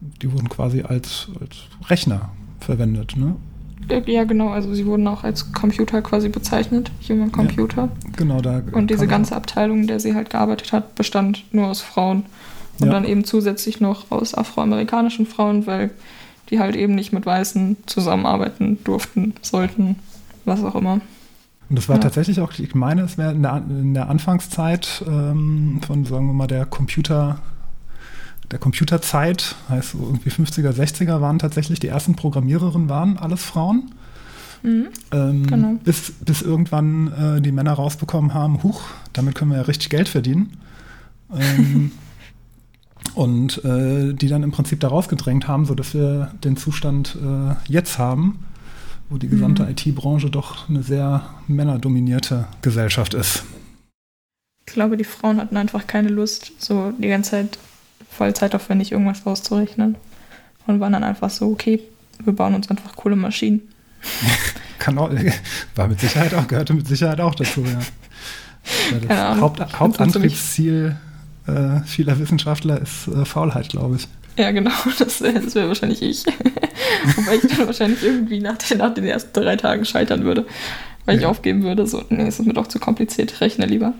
die wurden quasi als, als Rechner verwendet, ne? Ja, genau. Also sie wurden auch als Computer quasi bezeichnet, Human Computer. Ja, genau, da. Und diese ganze Abteilung, in der sie halt gearbeitet hat, bestand nur aus Frauen. Und ja. dann eben zusätzlich noch aus afroamerikanischen Frauen, weil die halt eben nicht mit Weißen zusammenarbeiten durften, sollten, was auch immer. Und das war ja. tatsächlich auch, ich meine, es wäre in der, in der Anfangszeit ähm, von, sagen wir mal, der Computer, der Computerzeit, heißt so irgendwie 50er, 60er, waren tatsächlich die ersten Programmiererinnen, waren alles Frauen. Mhm. Ähm, genau. bis, bis irgendwann äh, die Männer rausbekommen haben, huch, damit können wir ja richtig Geld verdienen. Ähm, und äh, die dann im Prinzip da rausgedrängt haben, sodass wir den Zustand äh, jetzt haben, wo die gesamte mhm. IT-Branche doch eine sehr männerdominierte Gesellschaft ist. Ich glaube, die Frauen hatten einfach keine Lust, so die ganze Zeit vollzeitaufwendig irgendwas rauszurechnen. Und waren dann einfach so, okay, wir bauen uns einfach coole Maschinen. Kann auch, war mit Sicherheit auch, gehörte mit Sicherheit auch dazu, ja. Das Haupt, Hauptantriebsziel äh, vieler Wissenschaftler ist äh, Faulheit, glaube ich. Ja, genau, das, das wäre wahrscheinlich ich. Wobei ich dann wahrscheinlich irgendwie nach den, nach den ersten drei Tagen scheitern würde. Weil ja. ich aufgeben würde, so, nee, es ist mir doch zu kompliziert, ich rechne lieber.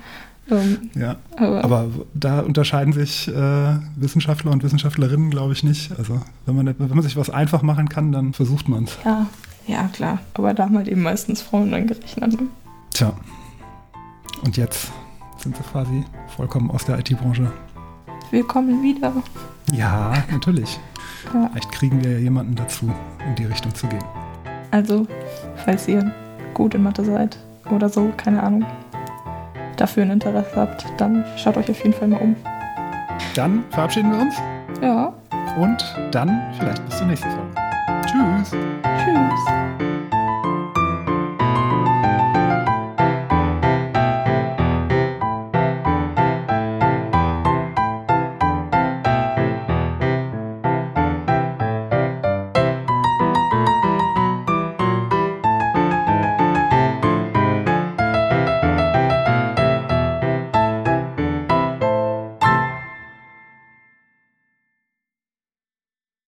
Ähm, ja, aber, aber, da unterscheiden sich äh, Wissenschaftler und Wissenschaftlerinnen, glaube ich, nicht. Also wenn man, wenn man sich was einfach machen kann, dann versucht man es. Ja, ja, klar. Aber da haben halt eben meistens Frauen dann gerechnet. Ne? Tja. Und jetzt sind sie quasi vollkommen aus der IT-Branche. Willkommen wieder. Ja, natürlich. Ja. Vielleicht kriegen wir ja jemanden dazu, in die Richtung zu gehen. Also, falls ihr gut in Mathe seid oder so, keine Ahnung, dafür ein Interesse habt, dann schaut euch auf jeden Fall mal um. Dann verabschieden wir uns. Ja. Und dann vielleicht bis zur nächsten Folge. Tschüss. Tschüss.